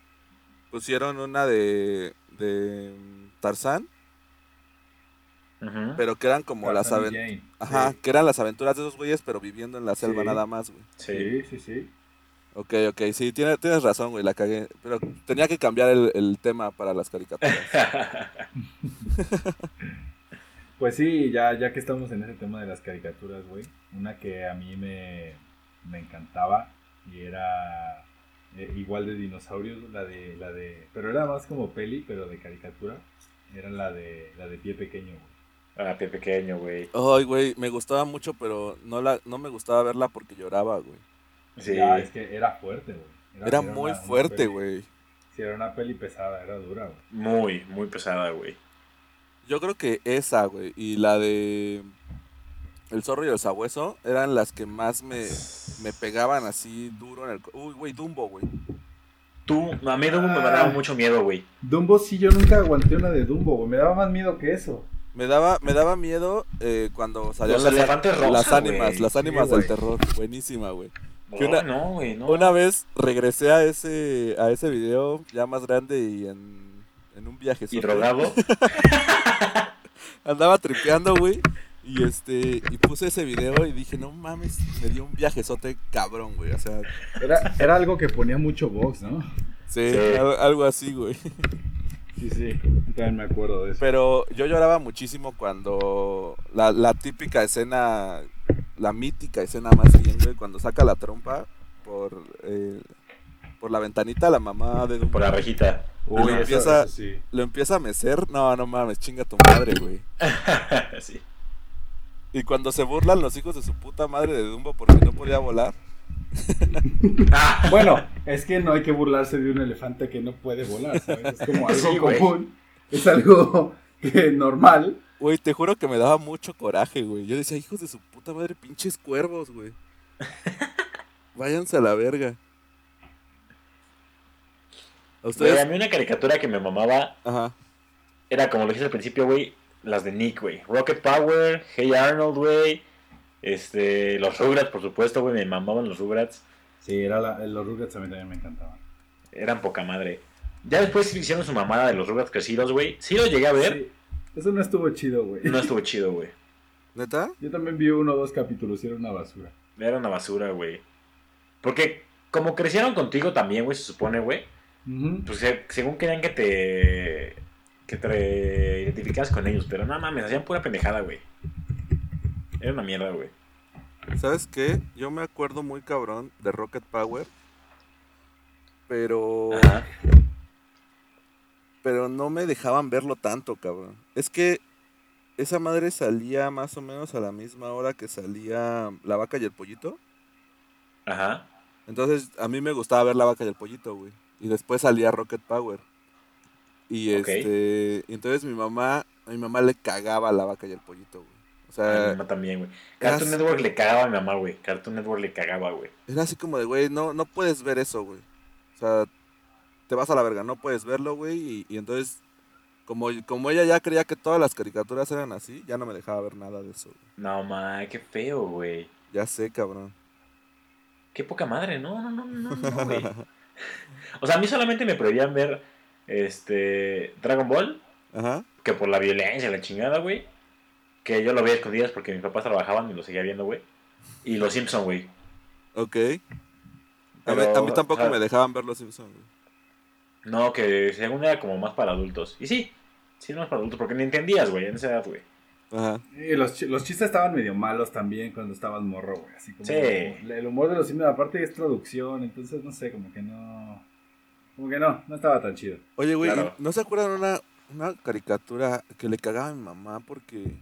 pusieron una de, de mm, Tarzán, Ujú. pero que eran como las aventuras... Ajá, Sí. que eran las aventuras de esos güeyes, pero viviendo en la selva Sí. nada más, güey. Sí. Sí, sí, sí. Ok, ok, sí, tiene- tienes razón, güey, la cagué. Pero tenía que cambiar el, el tema para las caricaturas. Pues sí, ya, ya que estamos en ese tema de las caricaturas, güey. Una que a mí me, me encantaba y era eh, igual de dinosaurios, la de, la de. Pero era más como peli, pero de caricatura. Era la de la de pie pequeño, güey. Ah, pie pequeño, güey. Ay, güey, me gustaba mucho, pero no, la, no me gustaba verla porque lloraba, güey. Sí. Ya, es que era fuerte, güey. Era muy una fuerte, güey. Sí, era una peli pesada, era dura, güey. Muy, muy pesada, güey. Yo creo que esa, güey, y la de El zorro y el sabueso eran las que más me, me pegaban así duro en el... co- Uy, güey, Dumbo, güey. Tú, a mí Dumbo me Ah. daba mucho miedo, güey. Dumbo sí, yo nunca aguanté una de Dumbo, güey. Me daba más miedo que eso. Me daba, me daba miedo eh, cuando salían las, rosas, las ánimas, Sí, del terror. Buenísima, güey. No, una- no. Una vez regresé a ese, a ese video ya más grande y en, en un viaje. Y drogado. Andaba tripeando, güey. Y este, y puse ese video y dije, no mames, me dio un viajezote cabrón, güey. O sea, Era, era algo que ponía mucho box, ¿no? sí, Sí. al- algo así, güey. Sí, sí. También me acuerdo de eso. Pero yo lloraba muchísimo cuando la, la típica escena, la mítica escena más bien, güey, cuando saca la trompa por, eh, por la ventanita la mamá de Dumbo. Por la rejita. Uy, eso- empieza- eso sí. Lo empieza a mecer, no, no mames, chinga tu madre, güey. sí. Y cuando se burlan los hijos de su puta madre de Dumbo porque no podía volar. Ah, Bueno, es que no hay que burlarse de un elefante que no puede volar, ¿sabes? Es como algo Sí, común. Es algo que normal. Güey, te juro que me daba mucho coraje, güey. Yo decía, hijos de su puta madre, pinches cuervos, güey. Váyanse a la verga. ¿A Güey, a mí una caricatura que me mamaba Ajá. era, como lo dije al principio, güey, las de Nick, güey. Rocket Power, Hey Arnold, güey. Este, los Rugrats, por supuesto, güey, me mamaban los Rugrats. Sí, era la, los Rugrats a mí también me encantaban. Eran poca madre. Ya después hicieron su mamada de los Rugrats crecidos, güey. Sí lo llegué a ver. Sí, eso no estuvo chido, güey. No estuvo chido, güey. ¿Neta? Yo también vi uno o dos capítulos y era una basura. Era una basura, güey. Porque como crecieron contigo también, güey, se supone, güey. Pues se- según querían que te... Que te identificas con ellos. Pero no mames, hacían pura pendejada, güey. Era una mierda, güey. ¿Sabes qué? Yo me acuerdo muy cabrón de Rocket Power. Pero. Ajá. Pero no me dejaban verlo tanto, cabrón. Es que esa madre salía más o menos a la misma hora que salía La Vaca y el Pollito. Ajá. Entonces a mí me gustaba ver La Vaca y el Pollito, güey. Y después salía Rocket Power. Y Ok. este. y entonces mi mamá. A mi mamá le cagaba La Vaca y el Pollito, güey. O A mi sea, mamá también, güey. Cartoon Network le cagaba a mi mamá, güey. Cartoon Network le cagaba, güey. era así como de, güey, no, no puedes ver eso, güey. O sea, te vas a la verga, no puedes verlo, güey. Y, y entonces, como, como ella ya creía que todas las caricaturas eran así, ya no me dejaba ver nada de eso, güey. No, ma, qué feo, güey. Ya sé, cabrón. Qué poca madre, no, no, no, no, no, güey. O sea, a mí solamente me prohibían ver este Dragon Ball, Ajá. que por la violencia, la chingada, güey. Que yo lo veía escondidas porque mis papás trabajaban y lo seguía viendo, güey. Y los Simpson, güey. Ok. A, mí, Pero, a mí tampoco o sea- me dejaban ver los Simpsons, güey. No, que según era como más para adultos. Y sí, sí, más para adultos porque ni entendías, güey, en esa edad, güey. Ajá. Y los, los chistes estaban medio malos también cuando estabas morro, güey. Así como Sí. el humor de los Simpsons, aparte es traducción, entonces no sé, como que no. Como que no, no estaba tan chido. Oye, güey, Claro. ¿y ¿no se acuerdan una, una caricatura que le cagaba a mi mamá porque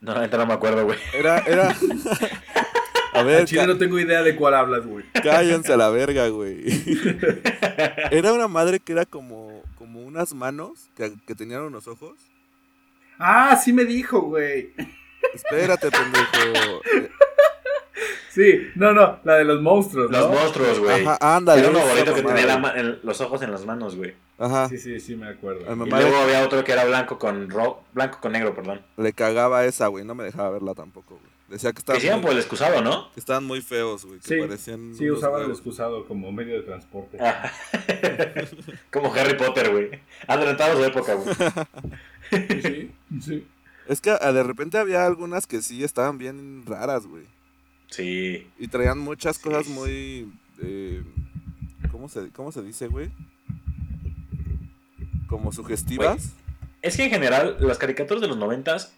No, neta no me acuerdo, güey. era, era... a ver, Al chile no tengo idea de cuál hablas, güey. cállense a la verga, güey. Era una madre que era como, como unas manos que, que tenían unos ojos. Ah, sí me dijo, güey. Espérate, pendejo. Sí, no, no, la de los monstruos, Los ¿no? monstruos, güey. Ajá, ándale. Era uno bonito que tenía la los ojos en las manos, güey. Ajá, Sí, sí, sí, me acuerdo. Y mamá luego le, había otro que era blanco con ro blanco con negro, perdón. le cagaba esa, güey. No me dejaba verla tampoco, güey. Decía que Que estaban, iban por el excusado, ¿no? que estaban muy feos, güey. Que Sí, parecían. Sí, usaban el excusado como medio de transporte. Ah. Como Harry Potter, güey. Adelantado a su época, güey. Sí, sí. Es que ah, de repente había algunas que sí estaban bien raras, güey. Sí. Y traían muchas cosas sí. muy. eh, ¿cómo, se, ¿Cómo se dice, güey? Como sugestivas. Es que en general, las caricaturas de los noventas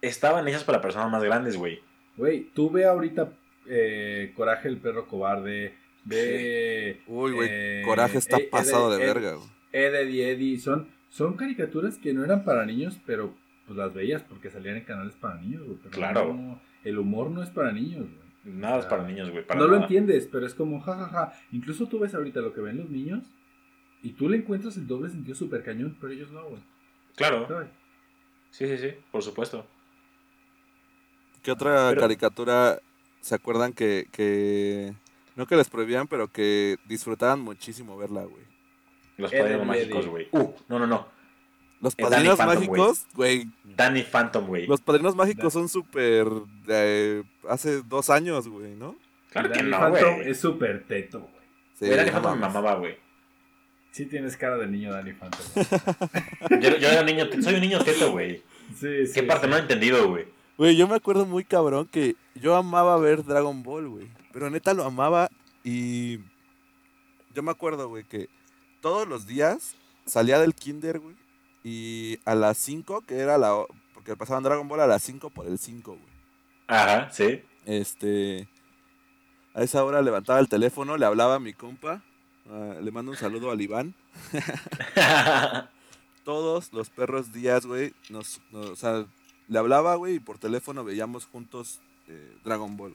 estaban hechas para personas más grandes, güey. Güey, tú ve ahorita eh, Coraje el perro cobarde, ve... Uy, güey. eh, Coraje está pasado de verga, güey. Eddie, son, son caricaturas que no eran para niños, pero pues las veías porque salían en canales para niños, güey. pero Claro. no- el humor no es para niños, güey. Nada es para niños, güey. para no lo entiendes, pero es como jajaja. Incluso tú ves ahorita lo que ven los niños y tú le encuentras el doble sentido super cañón, pero ellos no, güey. Claro. ¿Sabes? Sí, sí, sí. Por supuesto. ¿Qué otra Pero- caricatura se acuerdan que, que. No que les prohibían, pero que disfrutaban muchísimo verla, güey? Los padrinos mágicos, güey. Uh, no, no, no. Los Eh, Danny padrinos mágicos, güey. Danny Phantom, güey. Los padrinos mágicos son súper. eh, hace dos años, güey, ¿no? Claro que Danny no, Phantom güey. es súper teto, güey. Sí, Danny no Phantom me mamaba, güey. Sí tienes cara de niño, Danny Phantom. Yo, yo era niño, soy un niño teto, güey. Sí, sí. ¿Qué parte sí. no he entendido, güey? Güey, yo me acuerdo muy cabrón que yo amaba ver Dragon Ball, güey. Pero neta lo amaba y. Yo me acuerdo, güey, que todos los días salía del kinder, güey. Y a las 5, que era la. Porque pasaban Dragon Ball a las 5 por el 5, güey. Ajá, sí. Este. A esa hora levantaba el teléfono, le hablaba a mi compa. ah, le mando un saludo al Iván. Todos los perros días, güey, nos, nos- o sea, le hablaba, güey, y por teléfono veíamos juntos eh, Dragon Ball.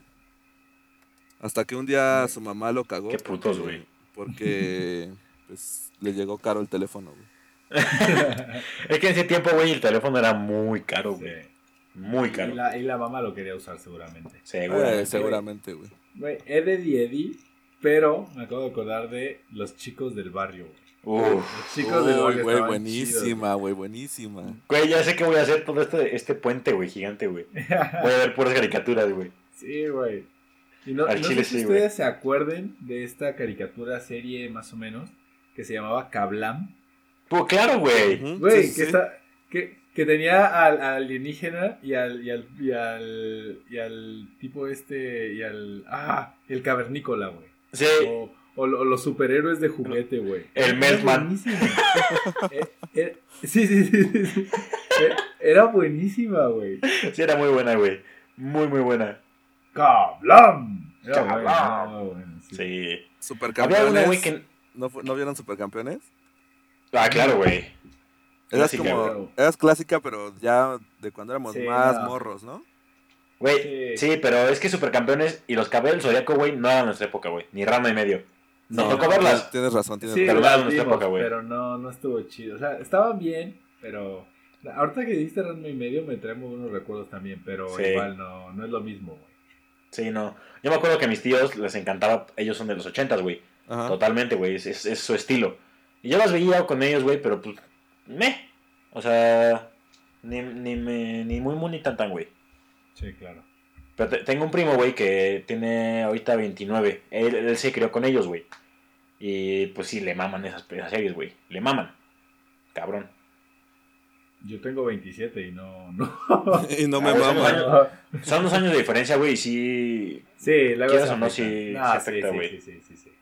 Hasta que un día su mamá lo cagó. Qué putos, güey. Porque, pues, le llegó caro el teléfono, güey. Es que en ese tiempo, güey, el teléfono era muy caro, güey. Sí. Muy Y caro. la, y la mamá lo quería usar seguramente. Seguro. Eh, seguramente, güey. Güey, Eddie y Eddie, pero me acabo de acordar de los chicos del barrio, güey. Uf. Los chicos del Uy, barrio güey, buenísima, güey, buenísima. Güey, ya sé que voy a hacer todo este, este puente, güey, gigante, güey. Voy a ver puras caricaturas, güey. sí, güey. Y no, Al no chile sé si sí, güey. ustedes se acuerden de esta caricatura serie más o menos que se llamaba Kablam. Pues claro, güey. Güey, sí, que, sí. está, que, que tenía al, al alienígena y al, y, al, y, al, y al tipo este y al... Ah, el cavernícola, güey. Sí, O, o lo- los superhéroes de juguete, güey. El Era Meltman. buenísima. Eh, eh, sí, sí, sí, sí. Eh, Era buenísima, güey. sí, era muy buena, güey. Muy, muy buena. ¡Kablam! Era Kablam. buena, sí. Sí. Había Supercampeones. una, güey, que. ¿No, ¿No vieron Supercampeones? Ah, claro, güey. Eras Clásica, como, eras clásica, pero ya de cuando éramos Sí, más no. morros, ¿no? Güey, Sí. sí, pero es que Supercampeones y los Cabellos Zodíaco, güey, no eran nuestra época, güey. Ni rama y medio. No, tocó no, verlas. Tienes razón, tienes Sí, Pero razón. nuestra época, güey. Pero no, no estuvo chido. O sea, estaban bien, pero... Ahorita que dijiste Ranma y medio me traemos unos recuerdos también, pero Sí. igual no, no es lo mismo, güey. Sí, no. Yo me acuerdo que a mis tíos les encantaba. Ellos son de los ochentas, güey. Ajá. Totalmente, güey. Es, es- es su estilo. Y yo las veía con ellos, güey, pero pues. Meh. O sea. Ni, ni, me, ni muy, muy, ni tan, tan, güey. Sí, claro. Pero te- tengo un primo, güey, que tiene ahorita 29. Él, él se crió con ellos, güey. Y pues sí, le maman esas, esas series, güey. Le maman. Cabrón. Yo tengo 27 y no... no. y no me mama. Son dos años de diferencia, güey, y sí. Sí, Quieras se o no, sí- No, sí afecta, sí, güey. Sí, sí, sí, sí, claro.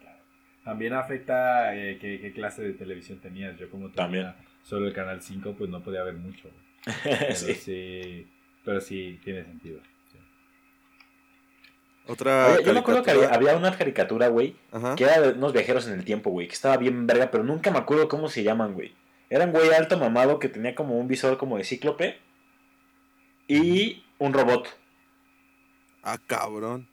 También afecta eh, qué, qué clase de televisión tenías. Yo como tenía También. solo el canal 5, pues no podía ver mucho. güey. Pero sí. sí. pero sí tiene sentido. sí. Otra Oye, yo me acuerdo que había, había una caricatura, güey, que era de unos viajeros en el tiempo, güey, que estaba bien verga, pero nunca me acuerdo cómo se llaman, güey. Era un güey alto mamado que tenía como un visor como de cíclope y un robot. Ah, cabrón.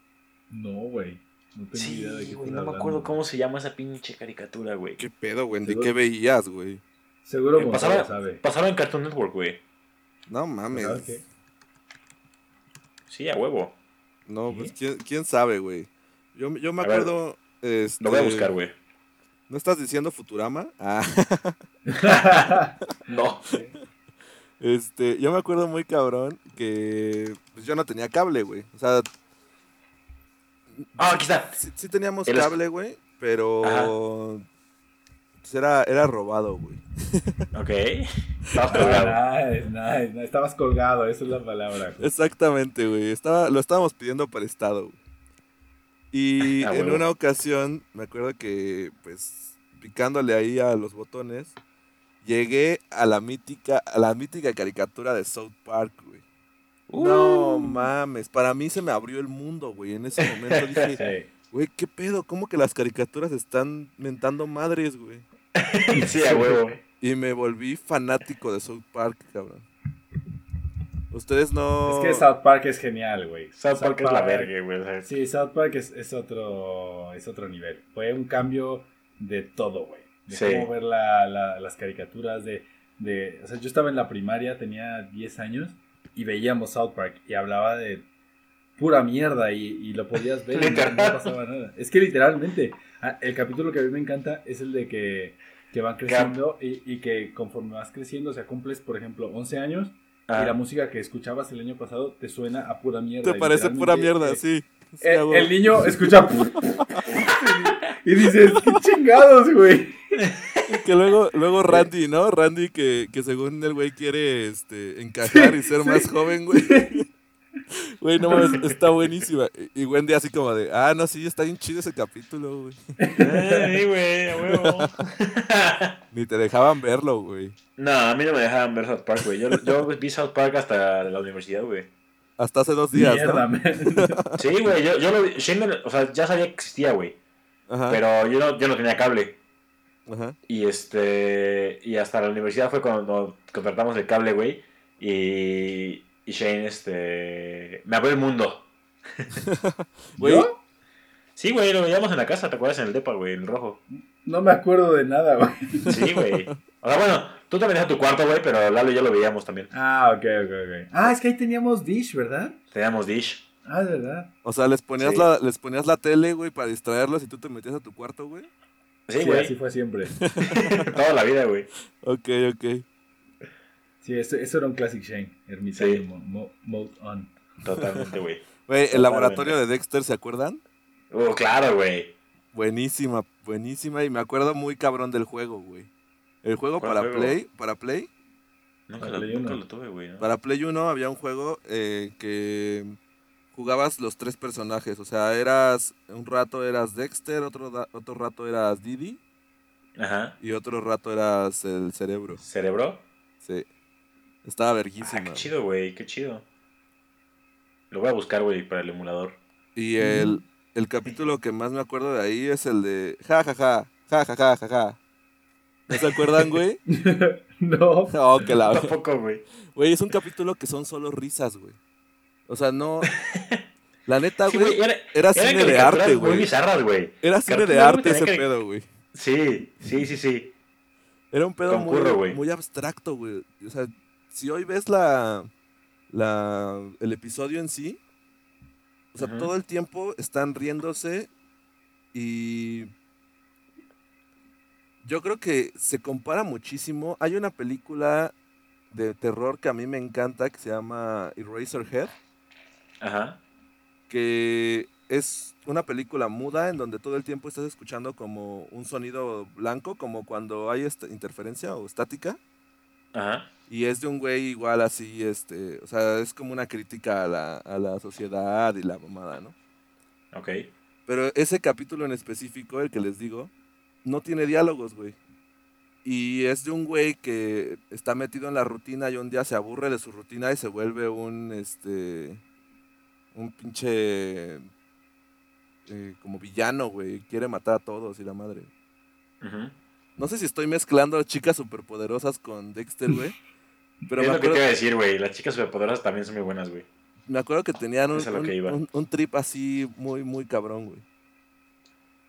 No, güey. No tengo Sí, idea de qué güey, no me hablando, acuerdo cómo se llama esa pinche caricatura, güey. ¿Qué pedo, güey? ¿De qué veías, güey? Seguro Eh, pasaba, sabe. pasaba en Cartoon Network, güey. No mames. Sí, a huevo. No, pues ¿quién, quién sabe, güey. Yo, yo me A ver, acuerdo. este, Lo voy a buscar, güey. ¿No estás diciendo Futurama? Ah, No. este, yo me acuerdo muy cabrón que pues, yo no tenía cable, güey. O sea, Ah, aquí está. sí, sí teníamos El cable, güey, pero pues, era, era robado, güey. Ok. Estabas colgado. nice, nice, nice. Estabas colgado, esa es la palabra. güey. Exactamente, güey. Estaba, lo estábamos pidiendo prestado. güey. Y Ah, en una ocasión, me acuerdo que, pues, picándole ahí a los botones, llegué a la mítica, a la mítica caricatura de South Park, güey. No mames, para mí se me abrió el mundo, güey. En ese momento dije, Sí. güey, ¿qué pedo? ¿Cómo que las caricaturas están mentando madres, güey? Sí, a huevo. Y me volví fanático de South Park, cabrón. Ustedes no... Es que South Park es genial, güey. South Park es la verga, güey. Sí, South Park es, es otro es otro nivel. Fue un cambio de todo, güey. De Sí. cómo ver la- la- las caricaturas de, de... O sea, yo estaba en la primaria, tenía 10 años, y veíamos South Park, y hablaba de pura mierda, y, y lo podías ver y no, no pasaba nada. Es que literalmente, ah, el capítulo que a mí me encanta es el de que, que van creciendo, y, y que conforme vas creciendo, o sea, cumples, por ejemplo, 11 años, ah, y la música que escuchabas el año pasado te suena a pura mierda. Te parece pura mierda, eh, sí. Sí, el, huevo. el niño escucha. y dices, qué chingados, güey. Que luego, luego Randy, ¿no? Randy que, que según el güey quiere este, encajar y ser Sí, más sí. joven, güey. Güey, no mames, está buenísima. Y Wendy así como de, ah, no, sí, está bien chido ese capítulo, güey. Ay, güey, a huevo. Ni te dejaban verlo, güey. No, a mí no me dejaban ver South Park, güey. Yo, yo vi South Park hasta la universidad, güey. Hasta hace dos días, Mierda, ¿no? man. Sí, güey, yo, yo lo vi. O sea, ya sabía que existía, güey. Ajá, Pero yo no, yo no tenía cable. Ajá. Y este. Y hasta la universidad fue cuando contratamos el cable, güey. Y. Y Shane, este. Me abrió el mundo. Güey, ¿Yo? Sí, güey, lo veíamos en la casa, ¿te acuerdas? En el Depa, güey, en el rojo. No me acuerdo de nada, güey. Sí, güey. O sea, bueno, Tú te metías a tu cuarto, güey, pero Lalo y yo lo veíamos también. Ah, ok, ok, ok. Ah, es que ahí teníamos Dish, ¿verdad? Teníamos Dish. Ah, de verdad. O sea, les ponías, Sí. la, les ponías la tele, güey, para distraerlos y tú te metías a tu cuarto, güey. Sí, así fue siempre. Toda la vida, güey. Ok, ok. Sí, eso, eso era un Classic Shane. Ermitaño Sí. mo- mo- Mode On. Totalmente, güey. Güey, el laboratorio de Dexter, ¿se acuerdan? Oh, claro, güey. Buenísima, buenísima. Y me acuerdo muy cabrón del juego, güey. El juego ¿Cuál para juego? Play, para Play, Nunca, Para lo, Play nunca lo tuve, güey. ¿no? para Play 1 había un juego eh, que jugabas los tres personajes. O sea, eras, un rato eras Dexter, otro, otro rato eras Didi Ajá. y otro rato eras el cerebro. ¿Cerebro? Sí. Estaba Ah, verguísima. qué chido, güey. Qué chido. Lo voy a buscar, güey, para el emulador. Y el, el capítulo que más me acuerdo de ahí es el de ja ja ja, ja ja ja ja ja. ¿No se acuerdan, güey? no. Oh, que la Tampoco, güey. Güey, es un capítulo que son solo risas, güey. O sea, no. La neta, güey. era, era cine de arte, Muy güey. bizarras, güey. Era cine de arte ese que- pedo, güey. Sí, sí, sí, sí. Era un pedo muy, muy abstracto, güey. O sea, si hoy ves la, la el episodio en sí, o sea, todo el tiempo están riéndose y yo creo que se compara muchísimo. Hay una película de terror que a mí me encanta que se llama Eraserhead. Ajá. que es una película muda en donde todo el tiempo estás escuchando como un sonido blanco, como cuando hay esta interferencia o estática. Ajá. Y es de un güey igual así, este, o sea, es como una crítica a la, a la sociedad y la mamada, ¿no? Ok. Pero ese capítulo en específico, el que les digo, no tiene diálogos, güey. Y es de un güey que está metido en la rutina y un día se aburre de su rutina y se vuelve un, este, un pinche, eh, como villano, güey. Quiere matar a todos y la madre. No sé si estoy mezclando chicas superpoderosas con Dexter, güey. Pero es me lo que te iba a decir, güey. Las chicas superpoderosas también son muy buenas, güey. me acuerdo que tenían un, que un- un trip así muy, muy cabrón, güey.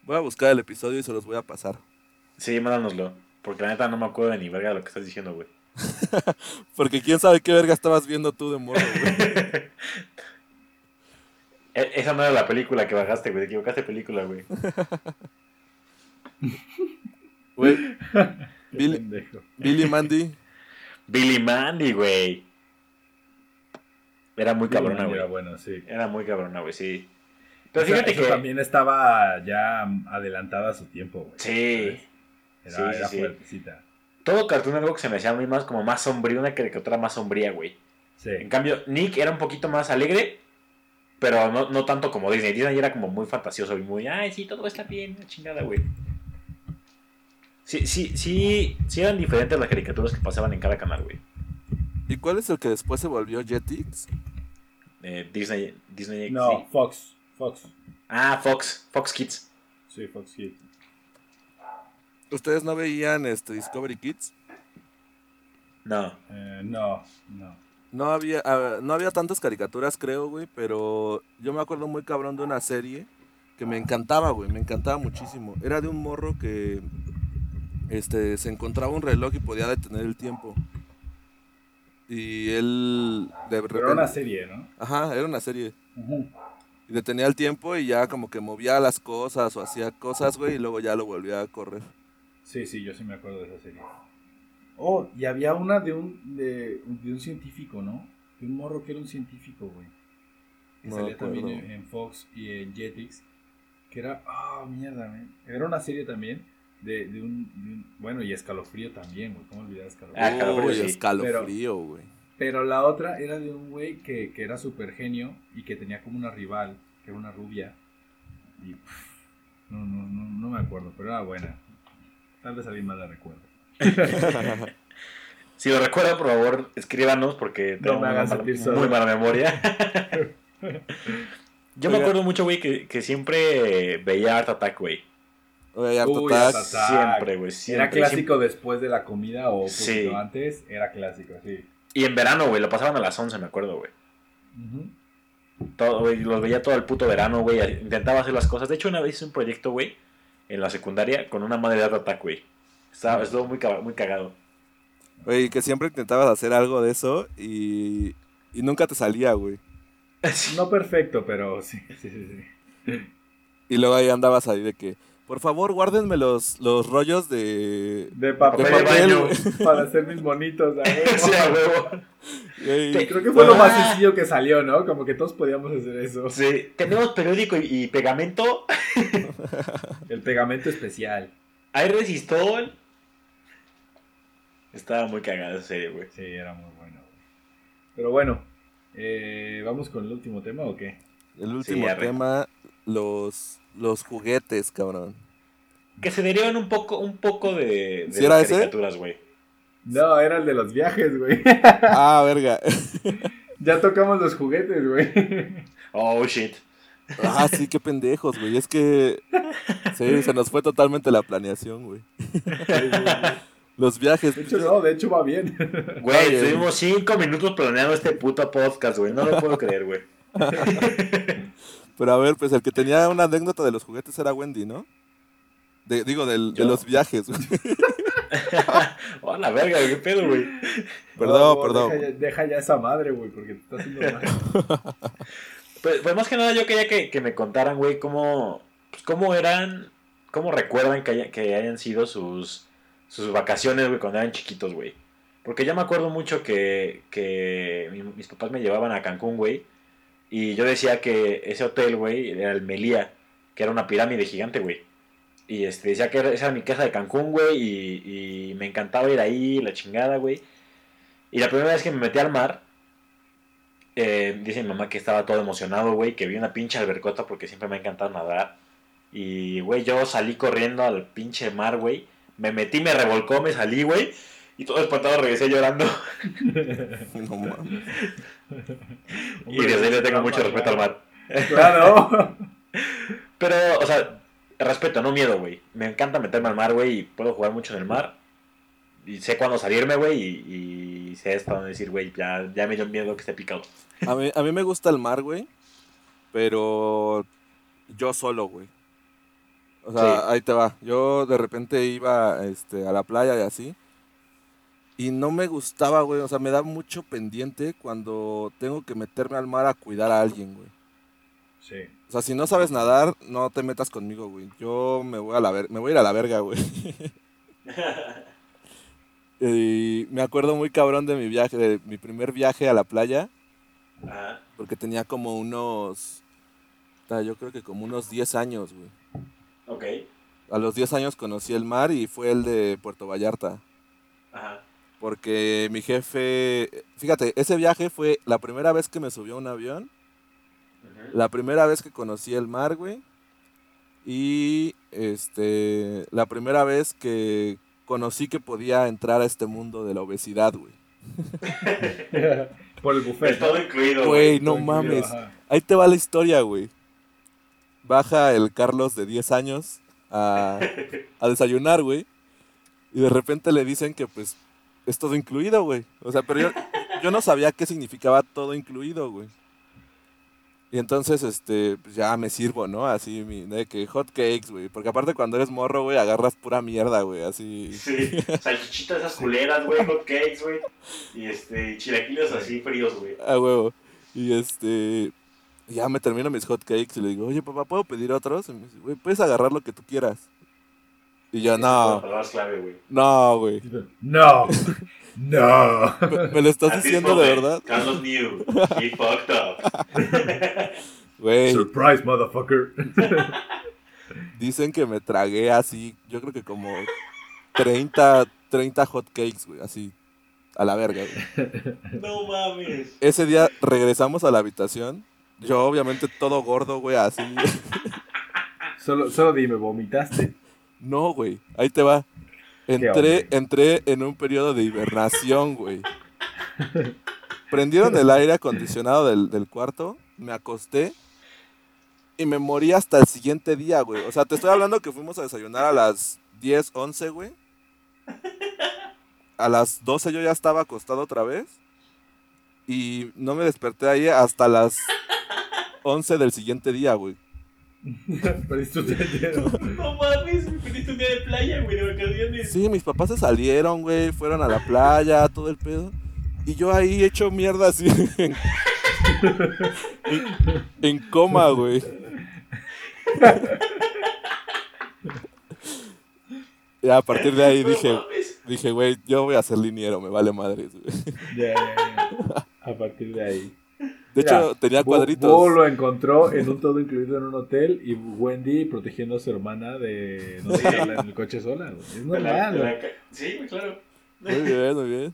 Voy a buscar el episodio y se los voy a pasar. Sí, mándanoslo. Porque la neta no me acuerdo de ni verga de lo que estás diciendo, güey. Porque quién sabe qué verga estabas viendo tú de morro, güey. E- Esa no era la película que bajaste, güey. Te equivocaste de película, güey. Güey, Billy. Billy Mandy. Billy Mandy, güey. Era muy cabrona, Era güey. bueno, sí. Era muy cabrona, güey, sí. Pero fíjate que. también estaba ya adelantada a su tiempo, güey. Sí. Era, Sí, era sí. fuertecita. Todo Cartoon Network se me hacía a mí más como más sombrío, una caricatura más sombría, güey. Sí. En cambio, Nick era un poquito más alegre, pero no, no tanto como Disney. Disney era como muy fantasioso y muy, ay, sí, todo está bien, la chingada, güey. Sí, sí, sí, sí eran diferentes las caricaturas que pasaban en cada canal, güey. ¿Y cuál es el que después se volvió Jetix? Eh, Disney, Disney No, sí. Fox. Fox. Ah, Fox, Fox Kids. Sí, Fox Kids. ¿Ustedes no veían este Discovery Kids? No. Eh, no, no. No había, no había tantas caricaturas, creo, güey, pero yo me acuerdo muy cabrón de una serie que me encantaba, güey, me encantaba muchísimo. Era de un morro que este, se encontraba un reloj y podía detener el tiempo. Y él de Pero era una repente... serie, ¿no? Ajá, era una serie. Y detenía el tiempo y ya como que movía las cosas o hacía cosas, güey, y luego ya lo volvía a correr. Sí, sí, yo sí me acuerdo de esa serie. Oh, y había una de un, de, de un científico, ¿no? De un morro que era un científico, güey. Que No salía también en, en Fox y en Jetix. Que era, ah, mierda, man. Era una serie también de, de, un, de un- Bueno, y Escalofrío también, güey. ¿Cómo olvidar Escalofrío? Ah, escalofrío, sí. escalofrío, güey. Pero la otra era de un güey que, que era súper genio y que tenía como una rival, que era una rubia. Y pff, no, no, no, no me acuerdo, pero era buena. Tal vez alguien más la recuerda. Si lo recuerdan, por favor, escríbanos porque No tengo me una hagan mala- sentir solo. muy mala memoria. Yo me acuerdo mucho, güey, que, que siempre veía Art Attack, güey. Oye, Art Uy, Attack. Art Attack. Siempre, güey. Siempre. Era clásico después de la comida o Sí. antes. Era clásico, sí. Y en verano, güey, lo pasaban a las 11, me acuerdo, güey. Todo, güey, los veía todo el puto verano, güey. Intentaba hacer las cosas. De hecho, una vez hice un proyecto, güey, en la secundaria con una madre de Art Attack, güey. Estaba, estuvo muy, muy cagado. Güey, que siempre intentabas hacer algo de eso y, y nunca te salía, güey. No perfecto, pero sí, sí, sí. sí. Y luego ahí andabas ahí de que, por favor, guárdenme los, los rollos de... De papel, De para hacer mis monitos. Sí, a huevo. Güey, Creo que fue lo más Ah. sencillo que salió, ¿no? Como que todos podíamos hacer eso. Sí, tenemos periódico y, y pegamento. El pegamento especial. Hay resistol. Estaba muy cagada esa serie, güey. Sí, era muy bueno. güey. Pero bueno, eh, ¿vamos con el último tema o qué? El último tema, los, los juguetes, cabrón. Que se derivan un poco, un poco de, de ¿Sí era las ese? caricaturas, güey. No, era el de los viajes, güey. Ah, verga. ya tocamos los juguetes, güey. Oh, shit. Ah, sí, qué pendejos, güey. Es que... Sí, se nos fue totalmente la planeación, güey. Los viajes. De hecho, no, de hecho va bien. Güey, estuvimos cinco minutos planeando este puto podcast, güey. No lo puedo creer, güey. Pero a ver, pues el que tenía una anécdota de los juguetes era Wendy, ¿no? De- digo, del- de los viajes, güey. Oh, la verga, qué pedo, güey. Perdón, No, perdón. Deja ya, deja ya esa madre, güey, porque te está haciendo mal. Pues, pues más que nada yo quería que, que me contaran, güey, cómo, pues, cómo eran, cómo recuerdan que, haya- que hayan sido sus, sus vacaciones, güey, cuando eran chiquitos, güey. Porque yo me acuerdo mucho que, que mi- mis papás me llevaban a Cancún, güey. Y yo decía que ese hotel, güey, era el Melía, que era una pirámide gigante, güey. Y este, decía que esa era mi casa de Cancún, güey, y, y me encantaba ir ahí, la chingada, güey. Y la primera vez que me metí al mar, eh, dice mi mamá que estaba todo emocionado, güey, que vi una pinche albercota porque siempre me ha encantado nadar. Y, güey, yo salí corriendo al pinche mar, güey. Me metí, me revolcó, me salí, güey. Y todo espantado regresé llorando. No mames. y desde ahí le tengo mucho respeto al mar. Claro. Pero, o sea, respeto, no miedo, güey. Me encanta meterme al mar, güey, y puedo jugar mucho en el mar. Y sé cuándo salirme, güey, y, y sé hasta dónde decir, güey, ya, ya me dio miedo que esté picado. A mí, a mí me gusta el mar, güey. Pero yo solo, güey. O sea, Sí. ahí te va. Yo de repente iba este, a la playa y así. Y no me gustaba, güey. O sea, me da mucho pendiente cuando tengo que meterme al mar a cuidar a alguien, güey. Sí. O sea, si no sabes nadar, no te metas conmigo, güey. Yo me voy a la ver me voy a ir a la verga, güey. y me acuerdo muy cabrón de mi viaje, de mi primer viaje a la playa, Ajá. porque tenía como unos yo creo que como unos 10 años, güey. Ok. A los 10 años conocí el mar y fue el de Puerto Vallarta. Ajá. Porque mi jefe, fíjate, ese viaje fue la primera vez que me subió a un avión, la primera vez que conocí el mar, güey. Y este, la primera vez que conocí que podía entrar a este mundo de la obesidad, güey. Por el buffet. todo incluido, Güey, güey. no incluido, mames. Ahí te va la historia, güey. Baja el Carlos de 10 años a, a desayunar, güey. Y de repente le dicen que pues es todo incluido, güey. O sea, pero yo, yo no sabía qué significaba todo incluido, güey. Y entonces, este, pues ya me sirvo, ¿no? Así, mi, de que hot cakes, güey. Porque aparte cuando eres morro, güey, agarras pura mierda, güey. Así. Sí, salchichitas esas culeras, güey, hot cakes, güey. Y este, chilaquiles así fríos, güey. A huevo. Y este. Ya me termino mis hot cakes y le digo, oye papá, ¿puedo pedir otros? Y me dice, güey, puedes agarrar lo que tú quieras. Y yo, no, palabras clave, güey. no, güey. No. No. ¿Me, me lo estás At diciendo de verdad? Carlos knew. He fucked up. Güey, Surprise, motherfucker. dicen que me tragué así, yo creo que como 30, 30 hot cakes, güey, así, a la verga, güey. No mames. Ese día regresamos a la habitación. Yo, obviamente, todo gordo, güey, así. Solo, solo dime, ¿vomitaste? No, güey, ahí te va. Entré, entré en un periodo de hibernación, güey. Prendieron el aire acondicionado del, del cuarto, me acosté y me morí hasta el siguiente día, güey. O sea, te estoy hablando que fuimos a desayunar a las 10, 11, güey. A las 12 yo ya estaba acostado otra vez. Y no me desperté ahí hasta las 11 del siguiente día, güey. Perdiste un dinero. No mames, me hiciste un día de playa, güey, de vacaciones. Sí, mis papás se salieron, güey, fueron a la playa, todo el pedo. Y yo ahí hecho mierda así. En, coma, güey. Y a partir de ahí No dije, mames. dije, güey, yo voy a ser liniero, me vale madres, güey. Ya, ya, ya. A partir de ahí. De hecho, Mira, tenía cuadritos. Bo lo encontró en un todo incluido en un hotel y Wendy protegiendo a su hermana de no dejarla en el coche sola. güey. Es la- normal. la ca- Sí, güey, claro. Muy bien, muy bien.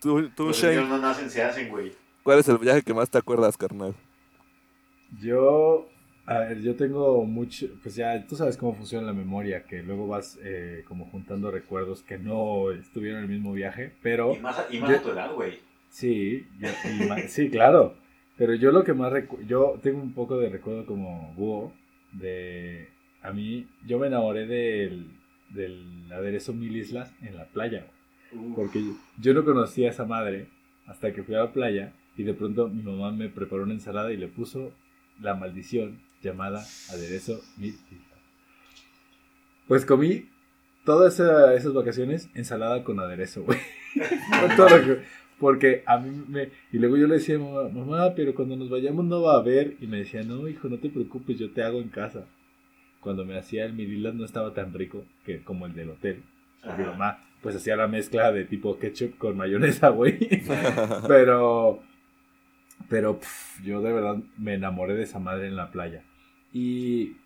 Tú, tú Los Shane, niños no nacen, se hacen, güey. ¿cuál es el viaje que más te acuerdas, carnal? Yo, a ver, yo tengo mucho, pues ya tú sabes cómo funciona la memoria, que luego vas eh, como juntando recuerdos que no estuvieron en el mismo viaje, pero Y más, y más Yo- a tu edad, güey. Sí, yo- y sí, claro, pero yo lo que más recu- yo tengo un poco de recuerdo como búho de, a mí, yo me enamoré del, del aderezo Mil Islas en la playa. Uf. Porque yo, yo no conocía a esa madre hasta que fui a la playa y de pronto mi mamá me preparó una ensalada y le puso la maldición llamada aderezo mil islas. Pues comí todas esa- esas vacaciones ensalada con aderezo, güey. Con todo lo que- porque a mí me... Y luego yo le decía mi mamá, mamá, pero cuando nos vayamos no va a haber. Y me decía, no, hijo, no te preocupes, yo te hago en casa. Cuando me hacía el mil islas no estaba tan rico que como el del hotel. Ajá. mamá pues hacía la mezcla de tipo ketchup con mayonesa, güey. pero, pero pf, yo de verdad me enamoré de esa madre en la playa. Y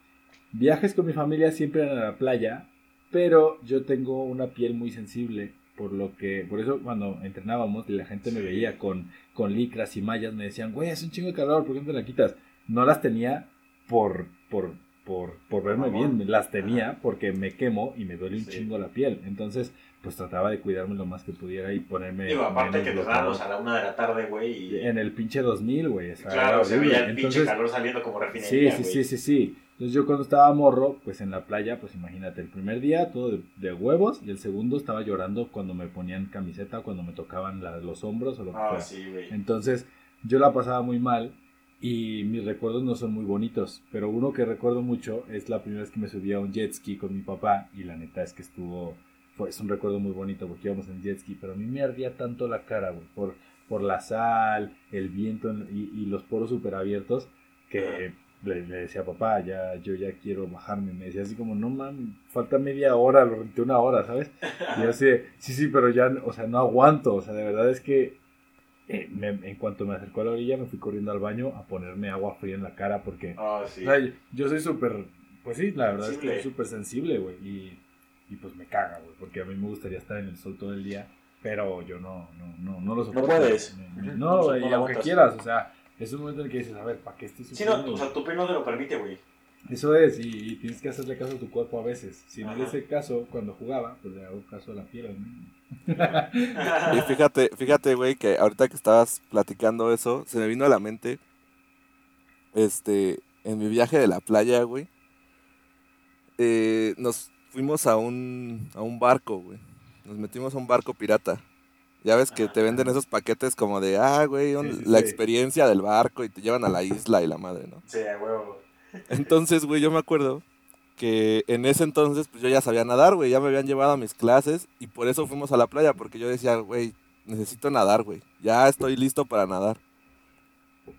viajes con mi familia siempre a la playa, pero yo tengo una piel muy sensible. Por lo que, por eso cuando entrenábamos y la gente me Sí. veía con, con licras y mallas, me decían, güey, es un chingo de calor, ¿por qué no te la quitas? No las tenía por, por, por, por verme Mamón. bien, las tenía porque me quemo y me duele un Sí. chingo la piel. Entonces, pues trataba de cuidarme lo más que pudiera y ponerme. Digo, aparte que nos dábamos a la una de la tarde, güey. Y... En el pinche 2000, güey. Claro, era se horrible. veía el pinche Entonces, calor saliendo como Sí, refinería, sí, güey. sí, sí, sí. Entonces yo cuando estaba morro, pues en la playa, pues imagínate, el primer día todo de, de huevos y el segundo estaba llorando cuando me ponían camiseta, cuando me tocaban la- los hombros o lo que Ah, fuera. sí. Entonces yo la pasaba muy mal y mis recuerdos no son muy bonitos, pero uno que recuerdo mucho es la primera vez que me subí a un jet ski con mi papá y la neta es que estuvo, fue, es un recuerdo muy bonito porque íbamos en jet ski, pero a mí me ardía tanto la cara, güey, por, por la sal, el viento en- y, y los poros súper abiertos que le, le decía papá, ya, yo ya quiero bajarme, me decía así como, no mames, falta media hora, lo renté una hora, ¿sabes? Y yo así, sí, sí, pero ya, o sea, no aguanto. O sea, de verdad es que eh, me- en cuanto me acercó a la orilla, me fui corriendo al baño a ponerme agua fría en la cara porque, Ah, sí. o sea, yo soy súper, pues sí, la verdad es que soy súper sensible, güey. Y, y pues me caga, güey, porque a mí me gustaría estar en el sol todo el día, pero yo no, no, no, no lo soporto. puedes. Me- Ujú. No, güey, No y lo aunque quieras, o sea, es un momento en el que dices, a ver, ¿para qué estoy Sí, no, sufriendo? o sea, tu piel no te lo permite, güey. Eso es, y, y tienes que hacerle caso a tu cuerpo a veces. Si no le hice caso cuando jugaba, pues le hago caso a la piel. ¿no? Y fíjate, fíjate, güey, que ahorita que estabas platicando eso, se me vino a la mente, este, en mi viaje de la playa, güey, eh, nos fuimos a un, a un barco, güey. Nos metimos a un barco pirata. Ya ves que te venden esos paquetes como de, ah, güey, un- Sí, sí, la sí. experiencia del barco y te llevan a la isla y la madre, ¿no? Sí, a huevo. Entonces, güey, yo me acuerdo que en ese entonces, pues yo ya sabía nadar, güey, ya me habían llevado a mis clases y por eso fuimos a la playa, porque yo decía, güey, necesito nadar, güey, ya estoy listo para nadar.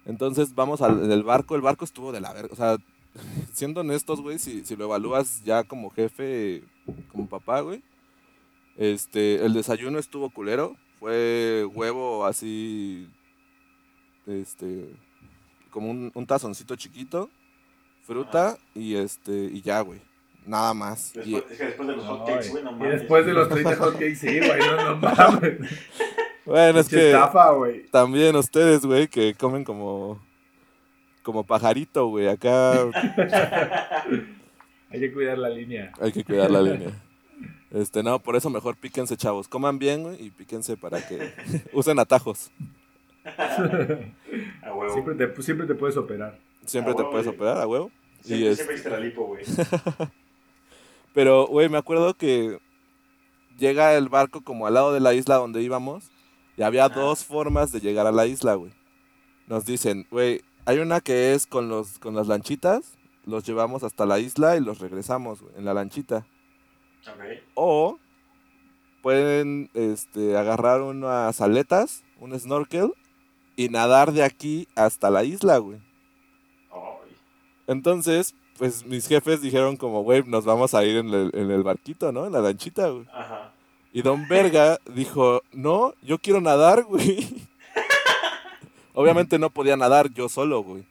Entonces vamos al del barco, el barco estuvo de la verga, o sea, siendo honestos, güey, si, si lo evalúas ya como jefe, como papá, güey, este, el desayuno estuvo culero, fue huevo así, este, como un, un tazoncito chiquito, fruta y este, y ya, güey, nada más. Y- Después, es que después de los hotcakes, güey, no y mames. después de los 30 hotcakes, sí, güey, no, no mames. bueno, es que estafa, güey. también ustedes, güey, que comen como, como pajarito, güey, acá Hay que cuidar la línea. hay que cuidar la línea. Este, no, por eso mejor píquense, chavos. Coman bien, güey, y píquense para que usen atajos. A huevo. Siempre te, siempre te puedes operar. Siempre A te huevo, puedes güey. operar, a huevo. Siempre, y siempre hiciste la lipo, güey. Pero, güey, me acuerdo que llega el barco como al lado de la isla donde íbamos y había dos formas de llegar a la isla, güey. Nos dicen, güey, hay una que es con los con las lanchitas, los llevamos hasta la isla y los regresamos güey, en la lanchita. O pueden este, agarrar unas aletas, un snorkel, y nadar de aquí hasta la isla, güey. Entonces, pues mis jefes dijeron como, güey, nos vamos a ir en el, en el barquito, ¿no? En la lanchita, güey. Ajá. Y Don Verga dijo, no, yo quiero nadar, güey. Obviamente no podía nadar yo solo, güey.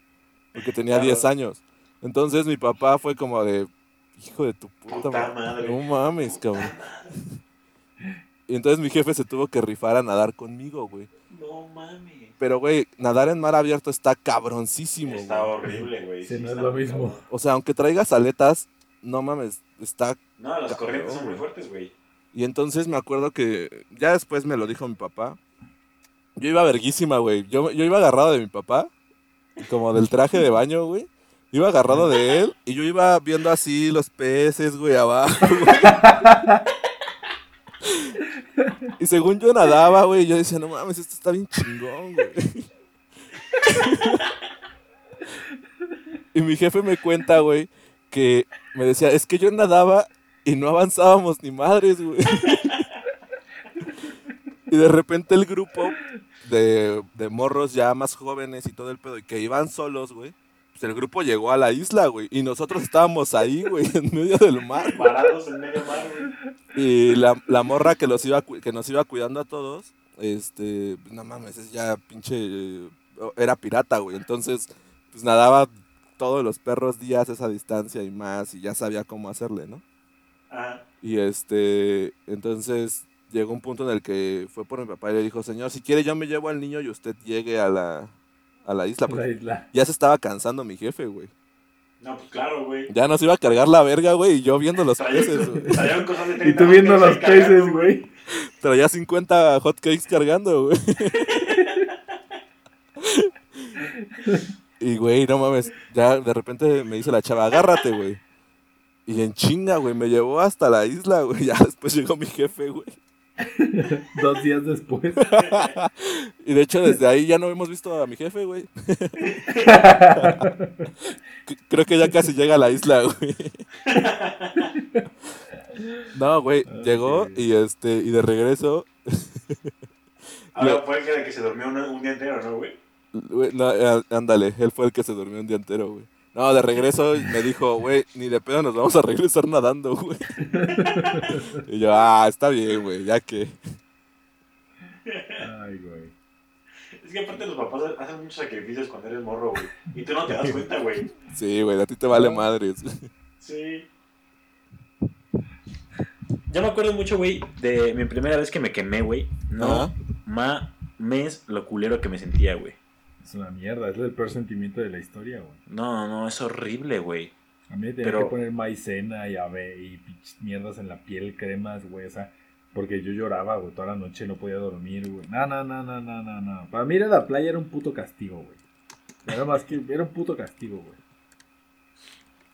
Porque tenía Claro. 10 años. Entonces mi papá fue como de, hijo de tu puta, Puta ma- madre. No mames, cabrón. Y entonces mi jefe se tuvo que rifar a nadar conmigo, güey. No mames. Pero, güey, nadar en mar abierto está cabroncísimo, Está güey. horrible, güey. Sí, no es lo mismo. cabrón. O sea, aunque traigas aletas, no mames, está... No, las corrientes son muy güey. fuertes, güey. Y entonces me acuerdo que, ya después me lo dijo mi papá, yo iba verguísima, güey. Yo, yo iba agarrado de mi papá, como del traje de baño, güey. Iba agarrado de él y yo iba viendo así los peces, güey, abajo, güey. Y según yo nadaba, güey, yo decía, no mames, esto está bien chingón, güey. Y mi jefe me cuenta, güey, que me decía, es que yo nadaba y no avanzábamos ni madres, güey. Y de repente el grupo de, de morros ya más jóvenes y todo el pedo, y que iban solos, güey. Pues el grupo llegó a la isla, güey. Y nosotros estábamos ahí, güey, en medio del mar. Parados en medio mar, güey. Y la, la morra que, los iba, que nos iba cuidando a todos, este, no mames, es ya pinche, era pirata, güey. Entonces, pues nadaba todos los perros días esa distancia y más, y ya sabía cómo hacerle, ¿no? Ajá. Y este, entonces llegó un punto en el que fue por mi papá y le dijo, señor, si quiere yo me llevo al niño y usted llegue a la, a la isla. La Porque isla. ya se estaba cansando mi jefe, güey. No, pues claro, güey. Ya nos iba a cargar la verga, güey, y yo viendo los Traía- peces, güey. Y 30 tú viendo los peces, güey. Traía 50 hotcakes cargando, güey. Y, güey, no mames, ya de repente me dice la chava, agárrate, güey. Y en chinga, güey, me llevó hasta la isla, güey. Ya después llegó mi jefe, güey. Dos días después. Y de hecho, desde ahí ya no hemos visto a mi jefe, güey. Creo que ya casi llega a la isla, güey. No, güey, llegó y este, y de regreso, Ahora fue el que, que se durmió un, un día entero, ¿no, güey? Güey, no, eh, ándale, él fue el que se durmió un día entero, güey. No, de regreso me dijo, güey, ni de pedo nos vamos a regresar nadando, güey. Y yo, ah, está bien, güey, ya que. Ay, güey. Es que aparte los papás hacen muchos sacrificios cuando eres morro, güey. Y tú no te das cuenta, güey. Sí, güey, a ti te vale madres. Sí. Yo me acuerdo mucho, güey, de mi primera vez que me quemé, güey. No Ajá. mames lo culero que me sentía, güey. Es una mierda. Es el peor sentimiento de la historia, güey. No, no, es horrible, güey. A mí me tenía Pero- que poner maicena y ave y pinches mierdas en la piel, cremas, güey. O sea, porque yo lloraba, güey. Toda la noche no podía dormir, güey. No, no, no, no, no, no, no. Para mí ir a la playa era un puto castigo, güey. Era más que... Era un puto castigo, güey.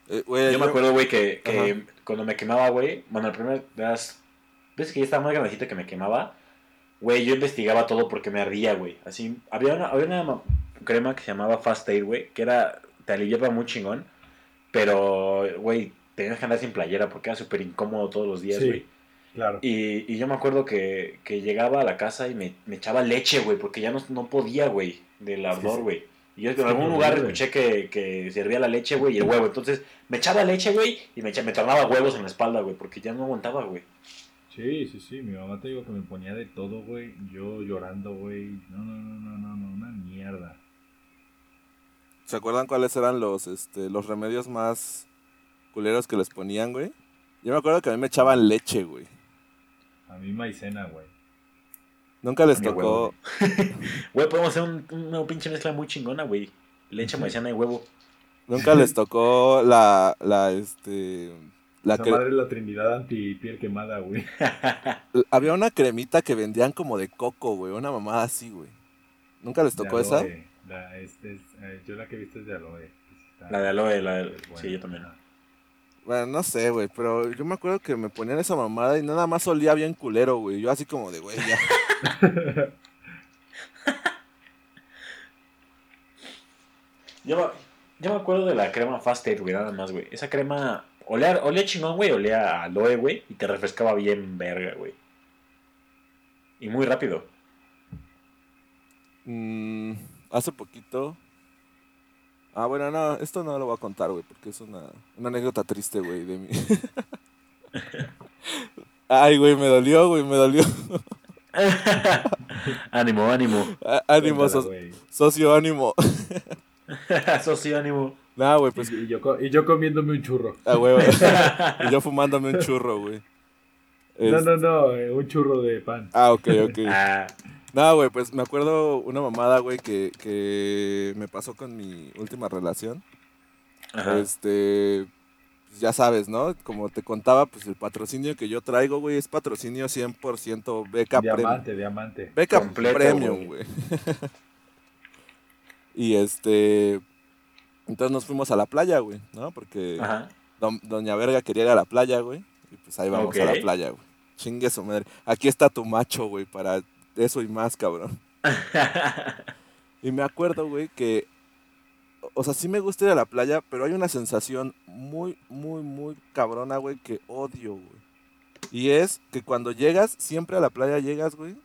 Eh, güey, Yo me acuerdo, güey, que, cuando me quemaba, güey, bueno, el primer, de las veces que ya estaba más grandecito que me quemaba, güey, yo investigaba todo porque me ardía, güey. Así, había una, había una crema que se llamaba Fast Aid, güey, que era, te aliviaba muy chingón, pero, güey, tenías que andar sin playera porque era súper incómodo todos los días, Sí. güey. Claro. Y, y yo me acuerdo que, que llegaba a la casa y me, me echaba leche, güey, porque ya no, no podía, güey, del ardor, sí. güey. Y yo en algún lugar escuché que, que servía la leche, güey, y el huevo. Entonces me echaba leche, güey, y me, me tornaba huevos en la espalda, güey, porque ya no aguantaba, güey. Sí, sí, sí. Mi mamá te digo que me ponía de todo, güey. Yo llorando, güey. No, no, no, no, no, no. Una mierda. ¿Se acuerdan cuáles eran los, este, los remedios más culeros que les ponían, güey? Yo me acuerdo que a mí me echaban leche, güey. A mí maicena, güey. Nunca les tocó. huevo, Güey, podemos hacer un, una pinche mezcla muy chingona, güey. Leche, maicena y huevo. Nunca les tocó la, la, este, la Esa que, madre es la trinidad anti piel quemada, güey. había una cremita que vendían como de coco, güey, una mamada así, güey. ¿Nunca les tocó esa? La, este es, eh, yo la que he visto es de aloe. está- La de aloe, la de... buena. Sí, yo también. Bueno, no sé, güey, pero yo me acuerdo que me ponían esa mamada y nada más olía bien culero, güey. Yo así como de, güey, ya. Yo, me- Yo me acuerdo de la crema Fast Aid, güey, nada más, güey. Esa crema olía, olía chingón, güey, olía a aloe, güey, y te refrescaba bien verga, güey. Y muy rápido. Mm, hace poquito. Ah, bueno, no, esto no lo voy a contar, güey, porque es una, una anécdota triste, güey, de mí. Ay, güey, me dolió, güey, me dolió. ánimo, ánimo. Ánimo, Cuéntala, so- socio, ánimo. Socio, ánimo. Nah, güey, pues, Y yo, co- y yo comiéndome un churro. ah, güey, güey. Y yo fumándome un churro, güey. No, Es- no, no, eh, un churro de pan. Ah, ok, ok. Ah, No, güey, pues me acuerdo una mamada, güey, que, que me pasó con mi última relación. ajá. Este, pues, ya sabes, ¿no? Como te contaba, pues el patrocinio que yo traigo, güey, es patrocinio 100% beca premium. diamante, diamante. Beca Completo, premium, güey. y este, entonces nos fuimos a la playa, güey, ¿no? Porque Ajá. don- Doña Verga quería ir a la playa, güey. Y pues ahí vamos a la playa, güey. Chingue su madre. Aquí está tu macho, güey, para eso y más, cabrón. Y me acuerdo, güey, que. O sea, sí me gusta ir a la playa, pero hay una sensación muy, muy, muy cabrona, güey, que odio, güey. Y es que cuando llegas, siempre a la playa llegas, güey.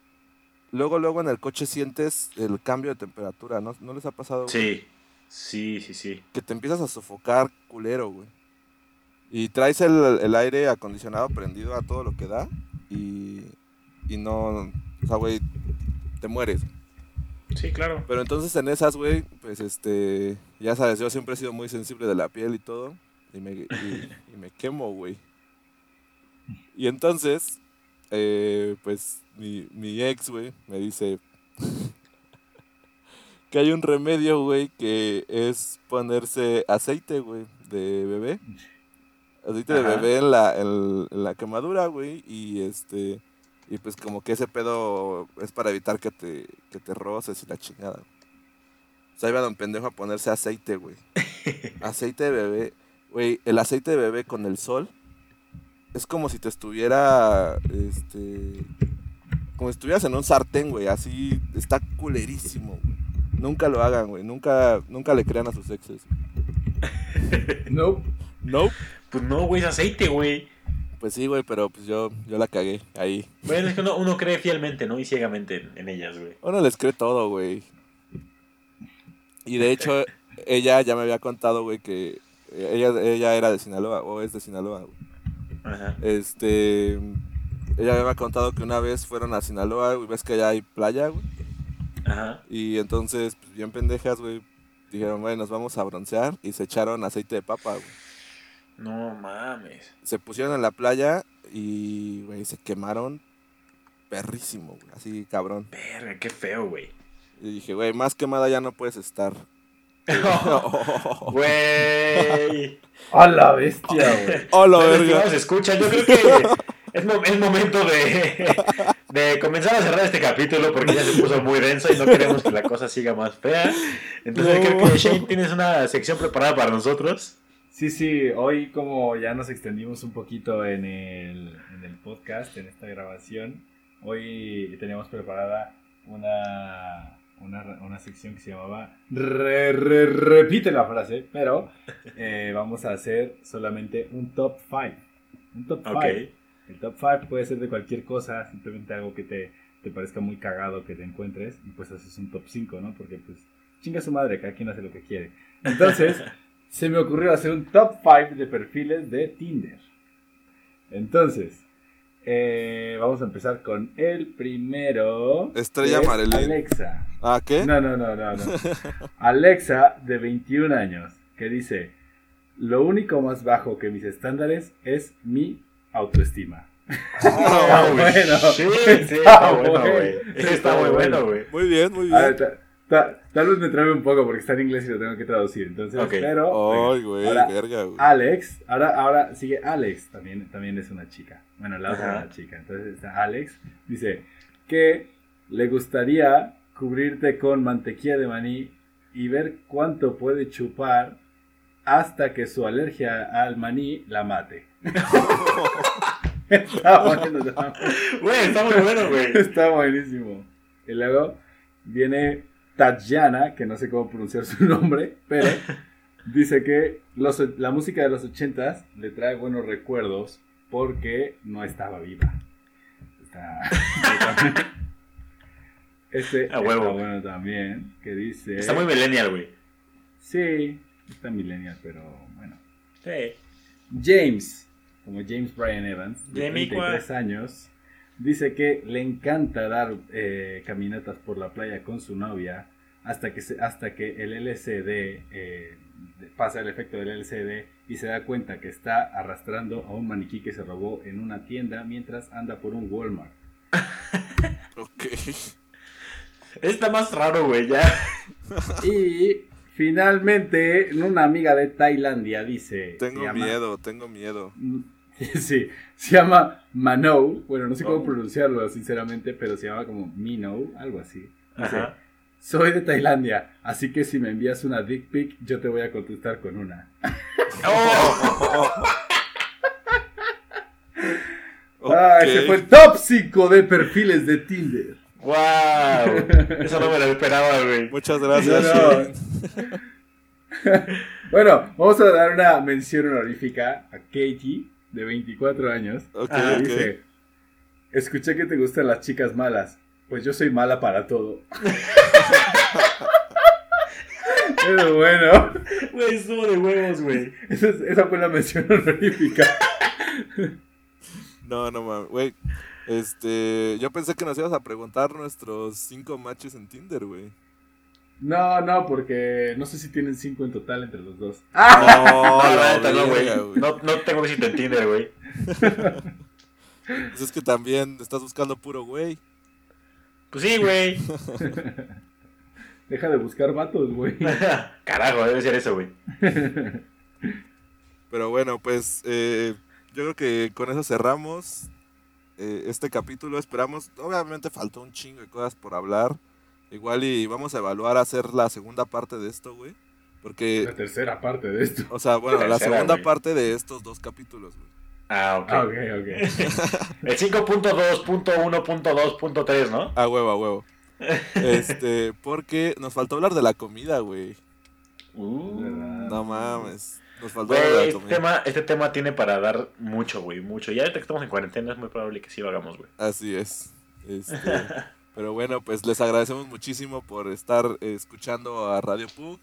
Luego, luego en el coche sientes el cambio de temperatura, ¿no? ¿No les ha pasado? güey? Sí, sí, sí, sí. Que te empiezas a sofocar culero, güey. Y traes el, el aire acondicionado prendido a todo lo que da. Y, y no. O sea, güey, te mueres. Sí, claro. Pero entonces en esas, güey, pues este, ya sabes, yo siempre he sido muy sensible de la piel y todo, y me, y, y me quemo, güey. Y entonces, eh, pues mi, mi ex, güey, me dice que hay un remedio, güey, que es ponerse aceite, güey, de bebé. Aceite de bebé en la, en, en la quemadura, güey, y este... Y pues como que ese pedo es para evitar que te, que te roces y la chingada. O sea, iba don pendejo a ponerse aceite, güey. aceite de bebé. Güey, el aceite de bebé con el sol es como si te estuviera, este... Como si estuvieras en un sartén, güey. Así está culerísimo, güey. Nunca lo hagan, güey. Nunca, nunca le crean a sus exes. Nope. No. Pues no, güey, es aceite, güey. Pues sí, güey, pero pues yo, yo la cagué ahí. Bueno, es que uno, uno cree fielmente, ¿no? Y ciegamente en, en ellas, güey. Uno les cree todo, güey. Y de hecho, ella ya me había contado, güey, que ella, ella era de Sinaloa, o es de Sinaloa, güey. Ajá. Este. Ella me había contado que una vez fueron a Sinaloa, güey, ves que allá hay playa, güey. Ajá. Y entonces, pues bien pendejas, güey, dijeron, güey, nos vamos a broncear y se echaron aceite de papa, güey. No mames. Se pusieron en la playa y, güey, se quemaron perrísimo, güey, así cabrón. Verga, qué feo, güey. Y dije, güey, más quemada ya no puedes estar. Güey. ¡A la bestia, güey! ¡Hola, Bueno, verga! estimados, escucha, yo creo que es, mo- es momento de, de comenzar a cerrar este capítulo porque ya se puso muy denso y no queremos que la cosa siga más fea. Entonces No. creo que Shane tienes una sección preparada para nosotros. Sí, sí, hoy como ya nos extendimos un poquito en el, en el podcast, en esta grabación, hoy teníamos preparada una, una, una sección que se llamaba re- re- Repite la frase, pero eh, vamos a hacer solamente un top 5. Un top 5. Ok. El top 5 puede ser de cualquier cosa, simplemente algo que te, te parezca muy cagado que te encuentres y pues haces un top 5, ¿no? Porque pues chinga su madre, cada quien hace lo que quiere. Entonces, se me ocurrió hacer un top 5 de perfiles de Tinder. Entonces, eh, vamos a empezar con el primero. Estrella es Marilyn. Alexa. ¿Ah, qué? No, no, no, no, no. Alexa, de 21 años, que dice, lo único más bajo que mis estándares es mi autoestima. Ah, bueno. Sí, sí, Está está bueno, bueno. güey. Está Está muy bueno. bueno, güey. Muy bien, muy A ver, bien. Ta- ta- tal vez me trabe un poco porque está en inglés y lo tengo que traducir. Entonces, Ok. pero... Ay, güey, Ahora, verga, güey. Alex, ahora, ahora sigue Alex, también, también es una chica. Bueno, la otra es una chica. Entonces está Alex, dice que le gustaría cubrirte con mantequilla de maní y ver cuánto puede chupar hasta que su alergia al maní la mate. está bueno, está, Güey, está muy bueno, güey. está buenísimo. Y luego viene Tatiana, que no sé cómo pronunciar su nombre, pero Dice que los- la música de los ochentas le trae buenos recuerdos porque no estaba viva. Está... Este A huevo. está bueno también, que dice... Está muy millennial, güey. Sí, está millennial, pero bueno. Sí. James, como James Bryan Evans, de Jamie 33 años, dice que le encanta dar eh, caminatas por la playa con su novia hasta que, se- hasta que el LCD eh, pasa el efecto del LCD y se da cuenta que está arrastrando a un maniquí que se robó en una tienda mientras anda por un Walmart. Ok. Está más raro, güey, ya. Y finalmente, una amiga de Tailandia dice... Tengo llama- miedo, tengo miedo. Sí, se llama Manou. Bueno, no sé cómo Oh. pronunciarlo, sinceramente, pero se llama como Minou, algo así. Dice, Ajá. soy de Tailandia, así que si me envías una dick pic, yo te voy a contestar con una. ¡Oh! Ah, ese fue el top 5 de perfiles de Tinder. ¡Wow! Eso no me lo esperaba, güey. Muchas gracias. No. Bueno, vamos a dar una mención honorífica a Katie, de 24 años. Ok, que ok. Dice, escuché que te gustan las chicas malas, pues yo soy mala para todo. Pero bueno, Güey, estuvo de huevos, güey. esa, es- esa fue la mención honorífica. No, no mames, güey. Este, yo pensé que nos ibas a preguntar nuestros cinco matches en Tinder, güey. No, no, porque no sé si tienen 5 en total entre los dos. No, la la neta, no, güey. No, no tengo éxito en Tinder, güey. Pues es que también estás buscando puro güey. Pues sí, güey. Deja de buscar vatos, güey. Carajo, debe ser eso, güey. Pero bueno, pues eh, yo creo que con eso cerramos eh, este capítulo. Esperamos, obviamente faltó un chingo de cosas por hablar. Igual y vamos a evaluar hacer la segunda parte de esto, güey. La Porque, tercera parte de esto. o sea, bueno, la Tercera, segunda güey. parte de estos dos capítulos, güey. Ah, ok. Ah, ok, ok. El 5.2.1.2.3, ¿no? A huevo, a huevo. Este, porque nos faltó hablar de la comida, güey. Uh. No mames. Nos faltó hablar de Güey, la este comida. tema, este tema tiene para dar mucho, güey, mucho. Ya ahorita que estamos en cuarentena es muy probable que sí lo hagamos, güey. Así es. Este, pero bueno, pues les agradecemos muchísimo por estar eh, escuchando a Radio Pug.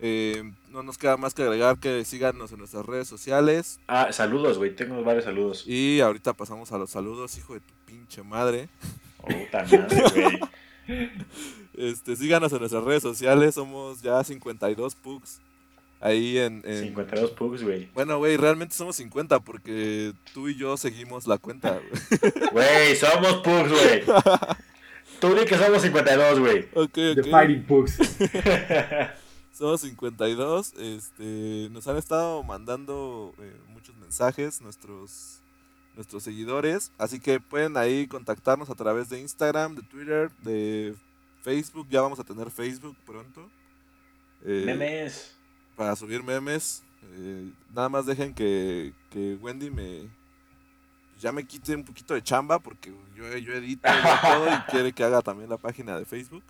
Eh, no nos queda más que agregar que síganos en nuestras redes sociales. Ah, saludos, güey, tengo varios saludos. Y ahorita pasamos a los saludos, hijo de tu pinche madre. Oh, puta madre, güey. Este, síganos en nuestras redes sociales, somos ya 52 Pugs. Ahí en... en- 52 pugs, güey. Bueno, güey, realmente somos 50 porque tú y yo seguimos la cuenta. güey. Güey, somos pugs, güey. Tú di que somos 52, güey. ok, The ok. Fighting Pugs. Somos 52. Este, nos han estado mandando eh, muchos mensajes nuestros, nuestros seguidores. Así que pueden ahí contactarnos a través de Instagram, de Twitter, de Facebook. Ya vamos a tener Facebook pronto. Eh, Memes. Para subir memes. Eh, nada más dejen que, que Wendy me... Ya me quite un poquito de chamba porque yo, yo edito y todo y quiere que haga también la página de Facebook.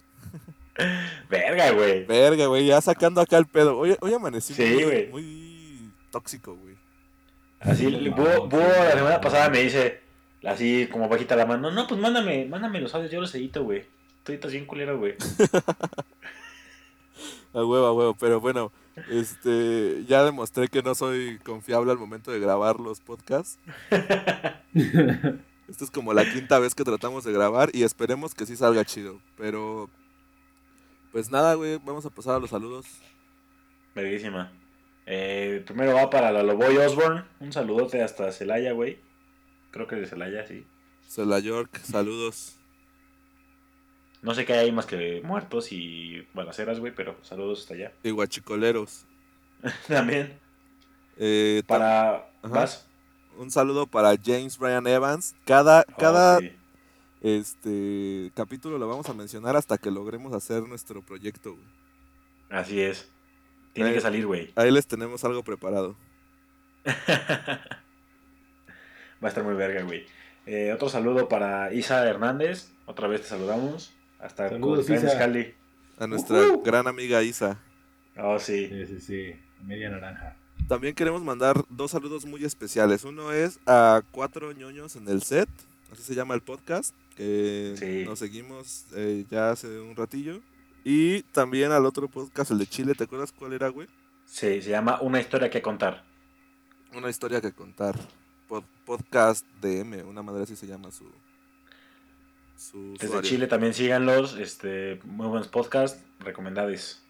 Verga, güey. Verga, güey, ya sacando acá el pedo. Hoy, hoy amanecí Sí, muy, güey. muy tóxico, güey. Así, Búho, la semana pasada me dice, así como bajita la mano, no, pues mándame, mándame los audios, yo los edito, güey. Editas bien culero, güey. A huevo, a huevo. Pero bueno, este, ya demostré que no soy confiable al momento de grabar los podcasts. Esta es como la quinta vez que tratamos de grabar y esperemos que sí salga chido. Pero, pues nada, güey, vamos a pasar a los saludos. Verguísima. Eh, primero va para la Loboy Osborne. Un saludote hasta Celaya, güey. Creo que de Celaya, sí. Cela York, saludos. No sé qué hay más que muertos y balaceras, güey, pero saludos hasta allá. Y guachicoleros. También. Eh, Para... ¿Vas? un saludo para James Bryan Evans. Cada, cada Oh, sí. este capítulo lo vamos a mencionar hasta que logremos hacer nuestro proyecto. güey. Así es. Tiene que salir, güey. Ahí les tenemos algo preparado. Va a estar muy verga, güey. Eh, otro saludo para Isa Hernández. Otra vez te saludamos. Hasta Saludos, con Isa. Cali. A nuestra gran amiga Isa. Oh, sí. Sí, sí, sí. media naranja. También queremos mandar dos saludos muy especiales. Uno es a cuatro ñoños en el set, así se llama el podcast, que Sí. nos seguimos eh, ya hace un ratillo. Y también al otro podcast, el de Chile, ¿te acuerdas cuál era, güey? Sí, se llama Una historia que contar. Una historia que contar. Pod- podcast DM, una madre así se llama su. Su Desde usuario. Chile también síganlos. Este, muy buenos podcasts, recomendados.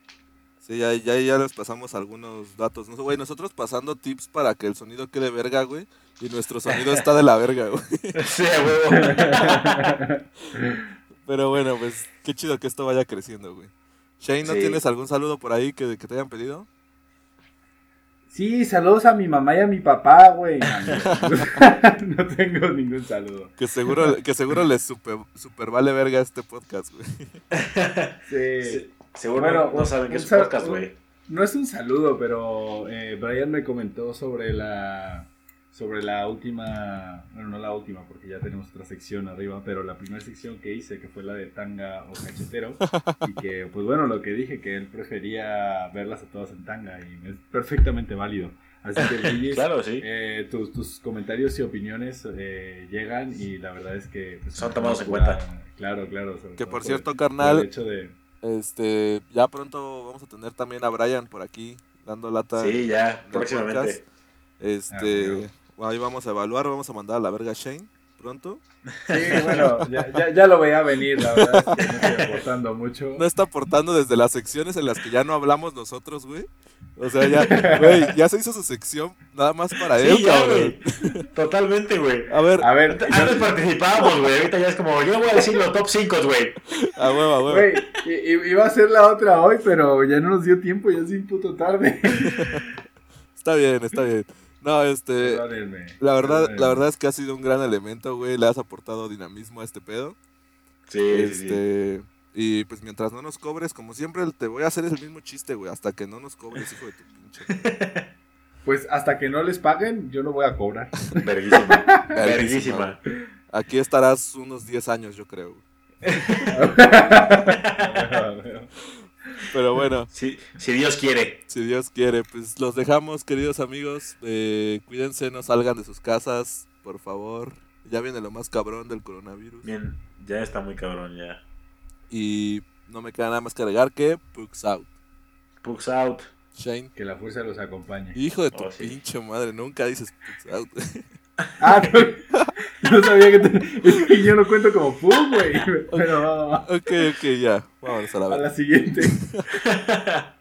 Sí, ya, ya, ya les pasamos algunos datos. Güey, nosotros pasando tips para que el sonido quede verga, güey. Y nuestro sonido está de la verga, güey. sí, a huevo. Pero bueno, pues qué chido que esto vaya creciendo, güey. Shane, ¿no Sí. tienes algún saludo por ahí que, que te hayan pedido? Sí, saludos a mi mamá y a mi papá, güey. no tengo ningún saludo. Que seguro, que seguro les super, super vale verga este podcast, güey. Sí. Sí, Seguro Bueno, no saben qué es un podcast, güey. No es un saludo, pero eh, Brian me comentó sobre la sobre la última, bueno, no la última porque ya tenemos otra sección arriba, pero la primera sección que hice, que fue la de tanga o cachetero, y que, pues bueno, lo que dije, que él prefería verlas a todas en tanga, y es perfectamente válido. Así que, Claro, sí. eh, tus, tus comentarios y opiniones eh, llegan y la verdad es que... pues, Son tomados en cuenta. Claro, claro. Que por por- cierto, por el carnal, hecho de... este, ya pronto vamos a tener también a Brian por aquí, dando lata. Sí, ya, próximamente. podcast. Este, Ah, ahí vamos a evaluar, vamos a mandar a la verga a Shane pronto. Sí, bueno, ya, ya, ya lo veía venir, la verdad es que no estoy aportando mucho. No está aportando desde las secciones en las que ya no hablamos nosotros, güey. O sea, ya, güey, ya se hizo su sección nada más para él, Sí, ya, cabrón. güey. Totalmente, güey. A ver, A ver, Antes participábamos, güey. Ahorita ya es como, yo voy a decir los top 5, güey. a huevo, a huevo. güey, iba a ser la otra hoy, pero ya no nos dio tiempo, ya es un puto tarde. Está bien, está bien. No, este, Perdónenme, la verdad, perdónenme. la verdad es que ha sido un gran elemento, güey. Le has aportado dinamismo a este pedo. Sí, sí, sí. Este, y pues mientras no nos cobres, como siempre, te voy a hacer el mismo chiste, güey, hasta que no nos cobres, hijo de tu pinche. Pues hasta que no les paguen, yo no voy a cobrar. Verguísima. Verguísima. Aquí estarás unos 10 años, yo creo. Pero bueno, Si, si Dios quiere. si Dios quiere, pues los dejamos, queridos amigos. Eh, cuídense, no salgan de sus casas, por favor. Ya viene lo más cabrón del coronavirus. Bien, ya está muy cabrón, ya. Y no me queda nada más que agregar que Pugs out. Pugs out. Shane. Que la fuerza los acompañe. Hijo de tu Oh, sí. pinche madre, nunca dices Pugs out. Ah, no, no sabía que, te- es que yo no cuento como pum, güey. Pero ok, ok, ya. Vámonos a la a la siguiente.